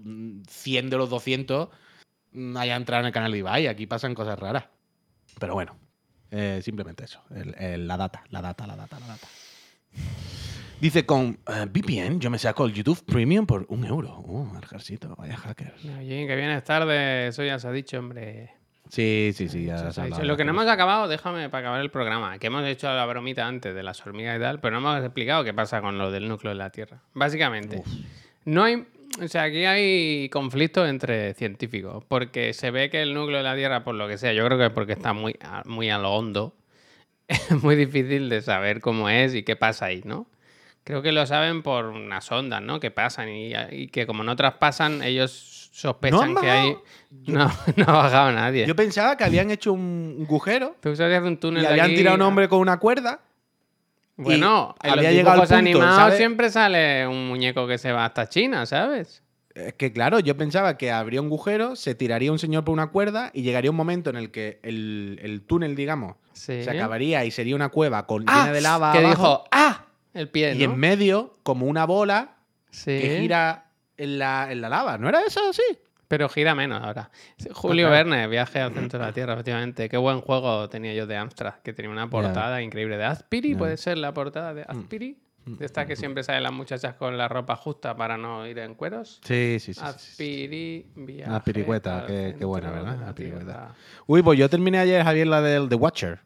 100 de los 200 haya entrado en el canal de Ibai. Aquí pasan cosas raras. Pero bueno, eh, simplemente eso. la data, la data, la data, la data. Dice, con eh, VPN yo me saco el YouTube Premium por un euro. Uh, el ejército, vaya hacker. Oye, que vienes tarde, eso ya se ha dicho, hombre. Sí, sí, sí. Lo que no hemos acabado, déjame para acabar el programa, que hemos hecho la bromita antes de las hormigas y tal, pero no hemos explicado qué pasa con lo del núcleo de la Tierra. Básicamente, no hay o sea, aquí hay conflictos entre científicos, porque se ve que el núcleo de la Tierra, por lo que sea, yo creo que es porque está muy a, muy a lo hondo, es muy difícil de saber cómo es y qué pasa ahí, ¿no? Creo que lo saben por unas ondas, ¿no? Que pasan y, que como no traspasan, ellos sospechan que hay... No, no ha bajado nadie. Yo pensaba que habían hecho un agujero. Tú sabías un túnel y habían tirado un hombre con una cuerda bueno, en había los llegado al animados siempre sale un muñeco que se va hasta China, ¿sabes? Es que claro, yo pensaba que habría un agujero, se tiraría un señor por una cuerda y llegaría un momento en el que el, túnel, digamos, se acabaría y sería una cueva con ah, llena de lava. Que dijo, ¡ah! El pie. Y en medio, como una bola que gira en la, en la lava. ¿No era eso así? Pero gira menos ahora. Julio Verne, Viaje al centro de la Tierra, efectivamente. Qué buen juego tenía yo de Amstrad, que tenía una portada increíble. De Aspiri, puede ser la portada de mm. Aspiri. Mm. De esta que siempre salen las muchachas con la ropa justa para no ir en cueros. Sí, sí, sí. Aspiri, viaje Aspiricueta, qué, qué buena, ¿verdad? Uy, pues yo terminé ayer, Javier, la del The Watcher.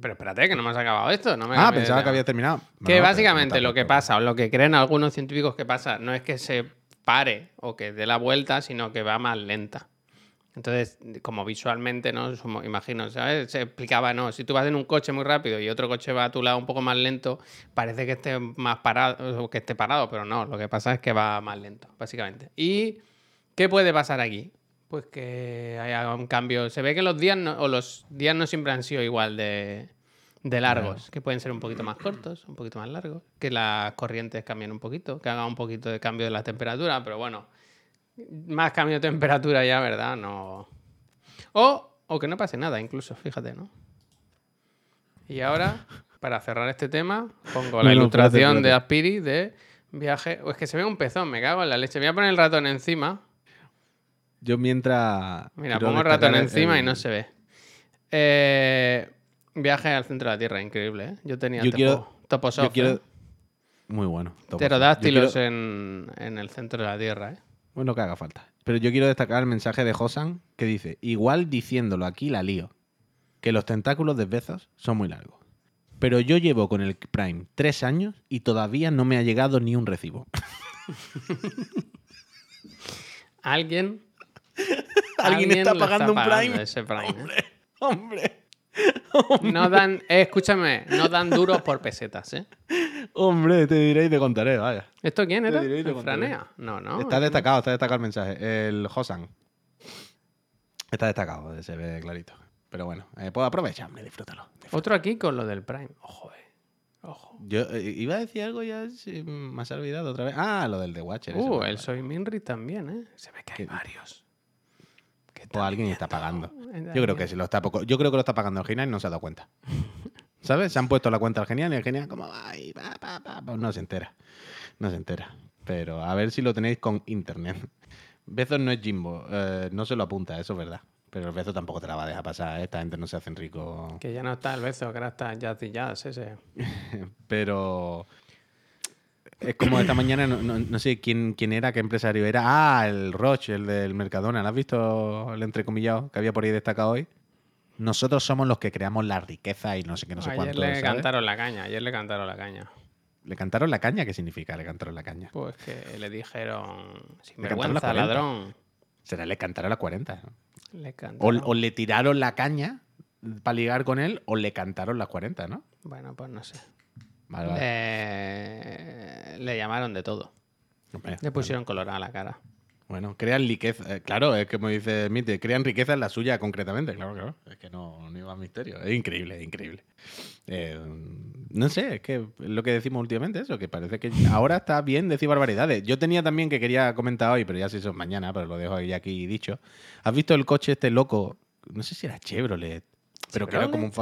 Pero espérate, que no hemos acabado esto. No me ah, pensaba que había terminado. Que básicamente lo que pasa, o lo que creen algunos científicos que pasa, no es que se pare o que dé la vuelta, sino que va más lenta. Entonces, como visualmente, ¿no? Imagino, ¿sabes? Se explicaba, ¿no? Si tú vas en un coche muy rápido y otro coche va a tu lado un poco más lento, parece que esté más parado, que esté parado, pero no, lo que pasa es que va más lento, básicamente. ¿Y qué puede pasar aquí? Pues que haya un cambio. Se ve que los días no, o los días no siempre han sido igual de, de largos, que pueden ser un poquito más cortos, un poquito más largos, que las corrientes cambien un poquito, que haga un poquito de cambio de la temperatura, pero bueno, más cambio de temperatura ya, ¿verdad? No. O, o que no pase nada, incluso, fíjate, ¿no? Y ahora, para cerrar este tema, pongo la ilustración de Aspiri de viaje. O es que se ve un pezón, me cago en la leche. Voy a poner el ratón encima. Yo mientras. Mira, pongo el ratón encima y no se ve. Eh, viaje al centro de la Tierra, increíble, ¿eh? Yo tenía yo quiero, Toposoft, yo quiero... ¿eh? Muy bueno. Pterodáctilos en, en el centro de la Tierra, ¿eh? Bueno, que haga falta. Pero yo quiero destacar el mensaje de Hosan que dice: Igual diciéndolo aquí la lío, que los tentáculos de Bezos son muy largos. Pero yo llevo con el Prime tres años y todavía no me ha llegado ni un recibo. ¿Alguien? ¿Alguien, está pagando un Prime? Ese Prime ¿eh? hombre, hombre. No dan, eh, escúchame, no dan duros por pesetas, ¿eh? Hombre, te diré y te contaré, vaya. ¿Esto quién era? ¿Franea? No, no. Está destacado, está destacado el mensaje. El Hosan. Está destacado, se ve clarito. Pero bueno, eh, puedo aprovecharme, disfrútalo, Otro aquí con lo del Prime. Ojo, eh. Ojo. Yo eh, iba a decir algo ya, si me has olvidado otra vez. Ah, lo del The Watcher. Uh, el Soy Minri también, ¿eh? Se ve que hay varios. O alguien está pagando. Yo creo que si lo está poco. Yo creo que lo está pagando el genial y no se ha dado cuenta. ¿Sabes? Se han puesto la cuenta al genial y el genial como ay, pues no se entera. No se entera. Pero a ver si lo tenéis con internet. Bezos no es Jimbo, eh, no se lo apunta, eso es verdad. Pero el beso tampoco te la va a dejar pasar. ¿eh? Esta gente no se hacen rico. Que ya no está el beso, que ahora está Jazz y Jazz ese. Pero. Es como esta mañana, no, sé quién, quién era, qué empresario era. Ah, el Roche, el del Mercadona. ¿Lo has visto el entrecomillado que había por ahí destacado hoy? Nosotros somos los que creamos la riqueza y no sé qué, no sé cuánto. Ayer le cantaron la caña, ayer le cantaron la caña. ¿Le cantaron la caña? ¿Qué significa le cantaron la caña? Pues que le dijeron, sinvergüenza, ladrón. Será le cantaron la 40. o, le tiraron la caña para ligar con él o le cantaron las 40, ¿no? Bueno, pues no sé. Le... llamaron de todo. le pusieron color a la cara. Bueno, crean riqueza. Eh, claro, es como dice Mite, crean riqueza en la suya concretamente. Claro, claro. Es que no, no iba a misterio. Es increíble, es increíble. Eh, no sé, es que lo que decimos últimamente, eso, que parece que ahora está bien decir barbaridades. Yo tenía también que quería comentar hoy, pero ya se hizo mañana, pero lo dejo aquí dicho. ¿Has visto el coche este loco? No sé si era Chevrolet, pero que era como un,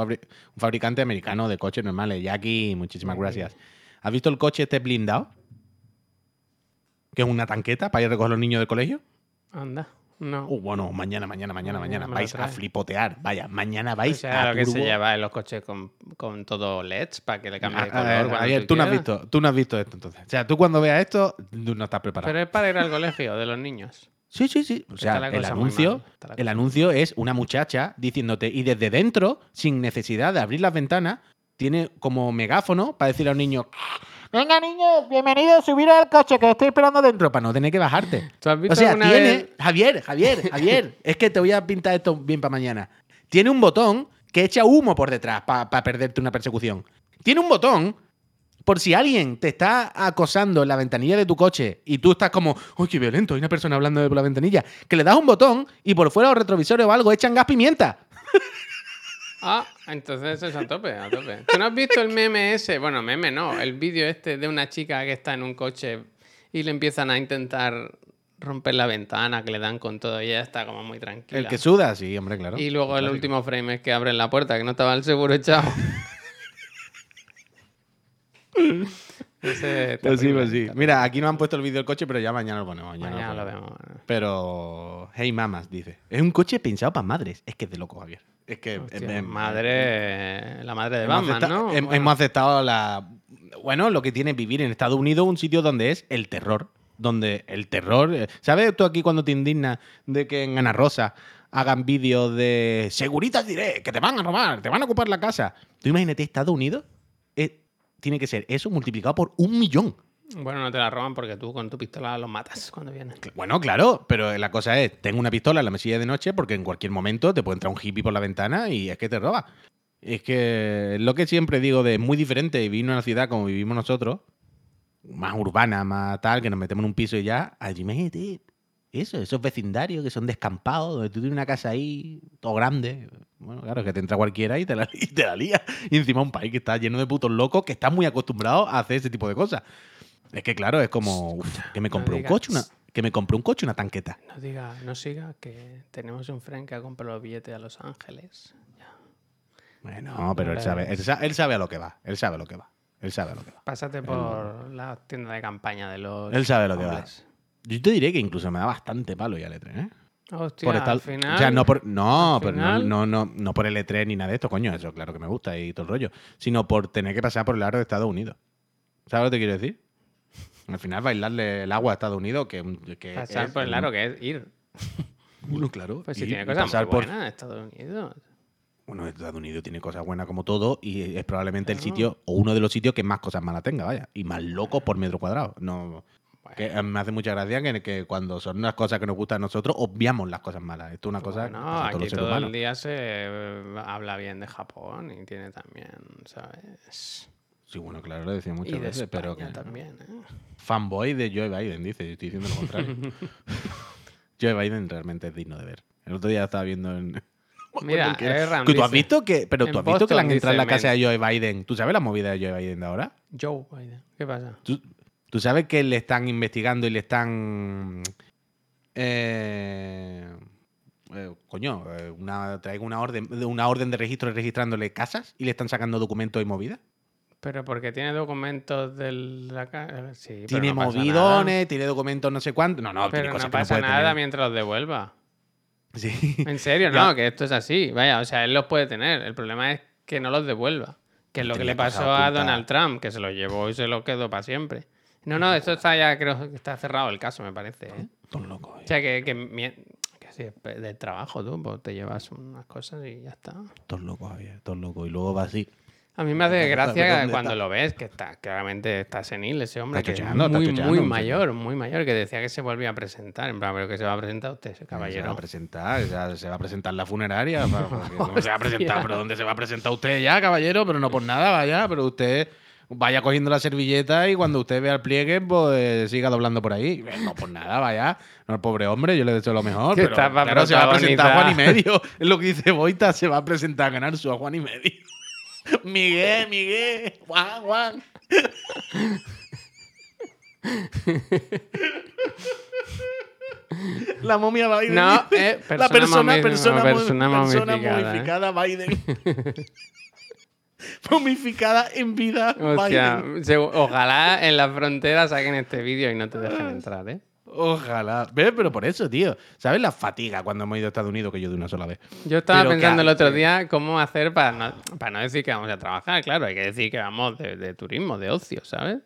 fabricante americano de coches normales. Jackie, muchísimas gracias. ¿Has visto el coche este blindado? que es una tanqueta para ir a recoger a los niños del colegio. Anda. No. Uh, bueno, mañana, mañana, mañana, mañana. Vais a flipotear. Vaya, mañana vais a. lo que se lleva en los coches con, con todo LEDs para que le cambie de color. tú, no has visto, tú no has visto esto entonces. O sea, tú cuando veas esto, tú no estás preparado. Pero es para ir al colegio de los niños. Sí, sí, sí. O sea, el anuncio, el anuncio es una muchacha diciéndote, y desde dentro, sin necesidad de abrir las ventanas, tiene como megáfono para decir a un niño Venga, niños, bienvenido a subir al coche que estoy esperando dentro para no tener que bajarte. o sea, tiene. Javier, Javier, Javier, es que te voy a pintar esto bien para mañana. Tiene un botón que echa humo por detrás para perderte una persecución. Tiene un botón por si alguien te está acosando en la ventanilla de tu coche y tú estás como, uy, qué violento, hay una persona hablando por la ventanilla, que le das un botón y por fuera los retrovisores o algo echan gas pimienta. Ah, entonces es a tope, a tope. ¿Tú no has visto el meme ese? Bueno, meme no, el vídeo este de una chica que está en un coche y le empiezan a intentar romper la ventana, que le dan con todo y ella está como muy tranquila. El que suda, sí, hombre, claro. Y luego el último frame es que abren la puerta, que no estaba el seguro echado. Ese pues sí, pues sí. Mira, aquí no han puesto el vídeo del coche, pero ya mañana lo ponemos. Mañana, lo, vemos. Pero, hey mamas, dice. Es un coche pensado para madres. Es que es de loco, Javier. Es que. madre. La madre de Batman, ¿no? Hemos aceptado la. Bueno, lo que tiene vivir en Estados Unidos, un sitio donde es el terror. Donde el terror. Eh, ¿Sabes tú aquí cuando te indignas de que en Ana Rosa hagan vídeos de seguritas diré que te van a robar, te van a ocupar la casa? Tú imagínate Estados Unidos tiene que ser eso multiplicado por un millón. Bueno, no te la roban porque tú con tu pistola los matas cuando vienen. Bueno, claro, pero la cosa es, tengo una pistola en la mesilla de noche porque en cualquier momento te puede entrar un hippie por la ventana y es que te roba. Es que lo que siempre digo de muy diferente vivir en una ciudad como vivimos nosotros, más urbana, más tal, que nos metemos en un piso y ya, allí me eso, esos vecindarios que son descampados, donde tú tienes una casa ahí, todo grande, Bueno, claro, es que te entra cualquiera y te, la, y te la lía. Y encima un país que está lleno de putos locos que está muy acostumbrado a hacer ese tipo de cosas. Es que claro, es como que me compré un coche, una, que me compré un coche, una tanqueta. No diga, no siga que tenemos un friend que ha comprado los billetes a Los Ángeles. Bueno, pero él sabe, él sabe, a lo que va. Él sabe a lo que va. Él sabe a lo que va. Pásate por la tienda de campaña de los. Él sabe lo que va. Yo te diré que incluso me da bastante palo ya el E3, ¿eh? Hostia, por al final, o sea, no por, no, pero no, no, no, por el E3 ni nada de esto, coño, eso claro que me gusta y todo el rollo, sino por tener que pasar por el aro de Estados Unidos. ¿Sabes lo que te quiero decir? Al final bailarle el agua a Estados Unidos, que, que pasar por el aro, que es ir. Bueno, claro. Pues si tiene cosas muy buenas Estados Unidos. Bueno, Estados Unidos tiene cosas buenas como todo y es probablemente el sitio o uno de los sitios que más cosas malas tenga, vaya. Y más locos por metro cuadrado. No, que me hace mucha gracia que, que, cuando son unas cosas que nos gustan a nosotros, obviamos las cosas malas. Esto es una cosa. No, aquí todo el día se eh, habla bien de Japón y tiene también, ¿sabes? Sí, bueno, claro, lo decía muchas veces, pero que. también, ¿eh? Fanboy de Joe Biden, dice, estoy diciendo lo contrario. Joe Biden realmente es digno de ver. El otro día estaba viendo en. Mira, ¿Tú has visto que, pero tú has visto que le han entrado en la casa de Joe Biden. ¿Tú sabes la movida de Joe Biden de ahora? Joe Biden, ¿qué pasa? ¿Tú sabes que le están investigando y le están. Eh, eh, coño, eh, una, traigo una orden, una orden de registro registrándole casas y le están sacando documentos y movidas. Pero porque tiene documentos de la casa. Sí, tiene movidones, tiene documentos no sé cuánto. No, no, pero tiene cosas no pasa nada mientras los devuelva. Sí. En serio, no, que esto es así. Vaya, o sea, él los puede tener. El problema es que no los devuelva. Que es lo que le pasó a Donald Trump, que se los llevó y se los quedó para siempre. No, no, esto está ya, creo que está cerrado el caso, me parece. ¿eh? Ton loco. O sea, que, que, que sí, del trabajo tú, pues te llevas unas cosas y ya está. Todos locos, Javier, todos locos. Y luego va así. A mí me hace gracia cuando lo ves, que está claramente está senil ese hombre, que es muy, muy mayor, muy mayor, que decía que se volvía a presentar. En plan, pero que se va a presentar usted, ese caballero. Se va a presentar, ya, se va a presentar la funeraria. se va a presentar? ¿Pero dónde se va a presentar usted ya, caballero? Pero no por nada, vaya, pero usted vaya cogiendo la servilleta y cuando usted vea el pliegue, pues siga doblando por ahí. No, por nada, vaya. No, el pobre hombre, yo le deseo lo mejor. Pero, claro, se va a presentar Juan y medio. Es lo que dice Boita, se va a presentar a ganar su a Juan y medio. Miguel, Miguel, Juan, Juan. La momia Biden. No, eh, la persona, persona, persona, persona momificada, ¿eh? Biden. Momificada en vida. ojalá en la frontera saquen este vídeo y no te dejen entrar, ¿eh? Ojalá. ¿Ves? Pero por eso, tío. ¿Sabes la fatiga cuando hemos ido a Estados Unidos que yo de una sola vez? Yo estaba pensando el otro día cómo hacer para no, para no decir que vamos a trabajar. Claro, hay que decir que vamos de, turismo, de ocio, ¿sabes?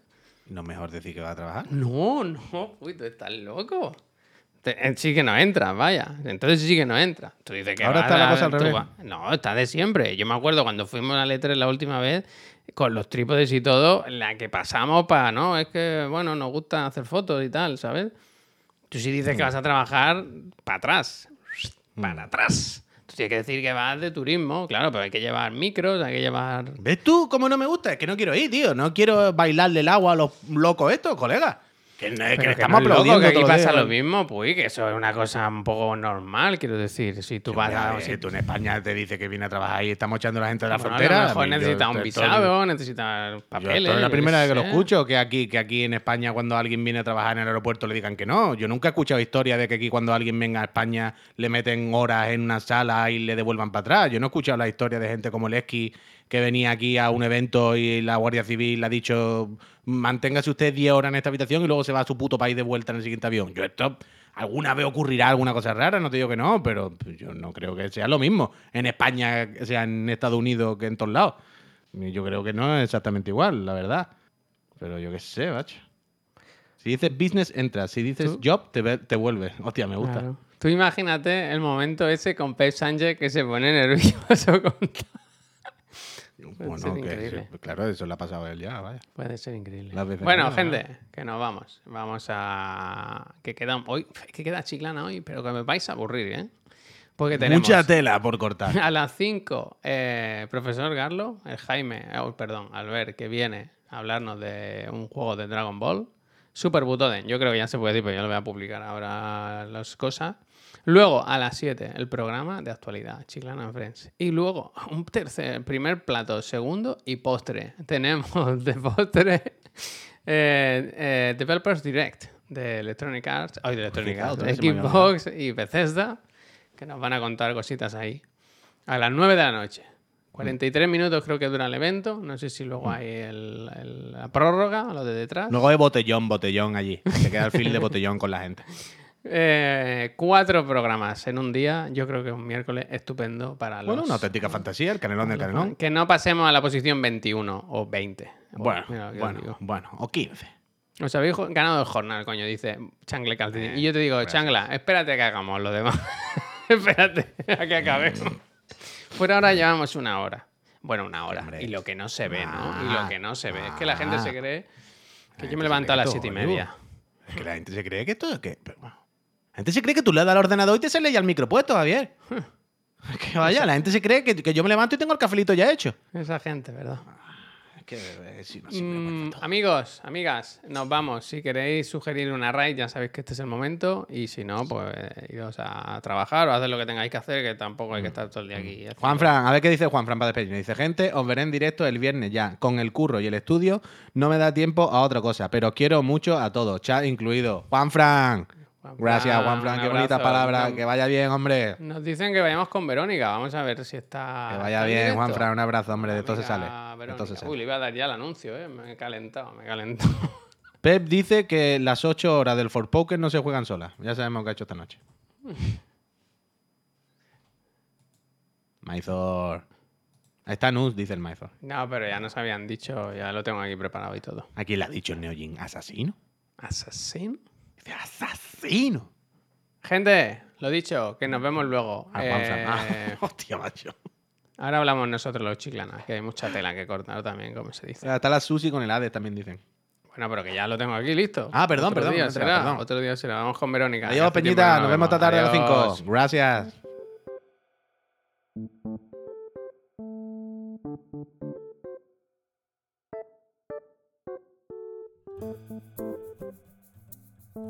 ¿No es mejor decir que va a trabajar? No, no. Uy, tú estás loco. Eh, sí que no entra, vaya. Entonces sí que no entra. Tú dices que Ahora está la cosa al revés. No, está de siempre. Yo me acuerdo cuando fuimos a Letre la última vez, con los trípodes y todo, la que pasamos para, no, es que, bueno, nos gusta hacer fotos y tal, ¿sabes? Tú sí dices que vas a trabajar para atrás, para atrás. Tú tienes que decir que vas de turismo, claro, pero hay que llevar micros, hay que llevar... ¿Ves tú cómo no me gusta? Es que no quiero ir, tío. No quiero bailarle el agua a los locos estos, colega. Que, que estamos aplaudiendo. que aquí pasa lo mismo, pues, que eso es una cosa un poco normal, quiero decir. Si tú vas a. Si tú en España te dice que viene a trabajar y estamos echando a la gente de la frontera. A lo mejor necesitas un visado, necesitas papeles. es la primera vez que lo escucho, que aquí, que aquí en España, cuando alguien viene a trabajar en el aeropuerto, le digan que no. Yo nunca he escuchado historia de que aquí, cuando alguien venga a España, le meten horas en una sala y le devuelvan para atrás. Yo no he escuchado la historia de gente como Lesky que venía aquí a un evento y la Guardia Civil le ha dicho manténgase usted 10 horas en esta habitación y luego se va a su puto país de vuelta en el siguiente avión. Yo esto alguna vez ocurrirá alguna cosa rara, no te digo que no, pero yo no creo que sea lo mismo en España, sea en Estados Unidos que en todos lados. Yo creo que no es exactamente igual, la verdad. Pero yo qué sé, bacho. Si dices business, entras. Si dices job, te, te vuelve. Hostia, me gusta. Tú imagínate el momento ese con Pep Sánchez que se pone nervioso con bueno, que claro, eso le ha pasado a él ya, vaya. Puede ser increíble. Bueno, gente, que nos vamos. Vamos a. Que queda hoy. Que queda chiclana hoy, pero que me vais a aburrir, ¿eh? Porque tenemos. Mucha tela por cortar. A las 5, eh, profesor Garlo, el Jaime, oh, perdón, Albert, que viene a hablarnos de un juego de Dragon Ball. Super Butoden, yo creo que ya se puede decir, pero yo lo voy a publicar ahora las cosas. Luego, a las 7, el programa de actualidad, Chiclana Friends. Y luego, un tercer, primer plato, segundo y postre. Tenemos de postre eh, eh, Developers Direct de Electronic Arts, de Electronic Arts, Xbox y Bethesda, que nos van a contar cositas ahí. A las 9 de la noche. 43 minutos creo que dura el evento. No sé si luego hay el, la prórroga, lo de detrás. Luego hay botellón, botellón allí. Se queda el film de botellón con la gente. Eh, cuatro programas en un día. Yo creo que es un miércoles estupendo para los. Bueno, una auténtica fantasía, el canelón del canelón. Que no pasemos a la posición 21 o 20. Bueno, bueno, bueno, o 15. Os habéis ganado el jornal, coño, dice Changle Calcini. y yo te digo, Changla, espérate a que hagamos lo demás. espérate a que acabemos. Por ahora llevamos una hora. Bueno, una hora. y lo que no se ve, ¿no? Y lo que no se ve. es que la gente se cree que yo me levanto a las siete y media. Es que la gente se cree que esto es que. La gente se cree que tú le das al ordenador y te sale ya el micro puesto, Javier. que vaya, la gente se cree que, que, yo me levanto y tengo el cafelito ya hecho. Esa gente, ¿verdad? que, eh, mm, amigos, amigas, nos vamos. Si queréis sugerir una raid, ya sabéis que este es el momento. Y si no, pues iros a trabajar o hacer lo que tengáis que hacer, que tampoco hay que estar todo el día aquí. Juan Fran, a ver qué dice Juan Fran para despedirme. Dice, gente, os veré en directo el viernes ya. Con el curro y el estudio no me da tiempo a otra cosa, pero quiero mucho a todos, chat incluido. Juan. Gracias, Juan Fran, qué bonita palabra. Que vaya bien, hombre. Nos dicen que vayamos con Verónica. Vamos a ver si está. Que vaya bien, Juan Fran. Un abrazo, hombre. De todo se sale. Uy, le iba a dar ya el anuncio, ¿eh? Me he calentado, me he calentado. Pep dice que las 8 horas del For Poker no se juegan solas. Ya sabemos qué ha hecho esta noche. Maizor. Está Nus, dice el Maizor. No, pero ya nos habían dicho, ya lo tengo aquí preparado y todo. ¿A quién le ha dicho el Neojin? ¿Asesino? ¿Asesino? Asesino. Gente, lo dicho, que nos vemos luego. Ah, eh, hostia, macho. Ahora hablamos nosotros los chiclanas, que hay mucha tela que cortar también, como se dice. Está la Susi con el ADE también dicen. Bueno, pero que ya lo tengo aquí listo. Ah, perdón, perdón, día será, Otro día será. Vamos con Verónica. Adiós, Peñita. Nos, vemos esta tarde a las 5. Gracias.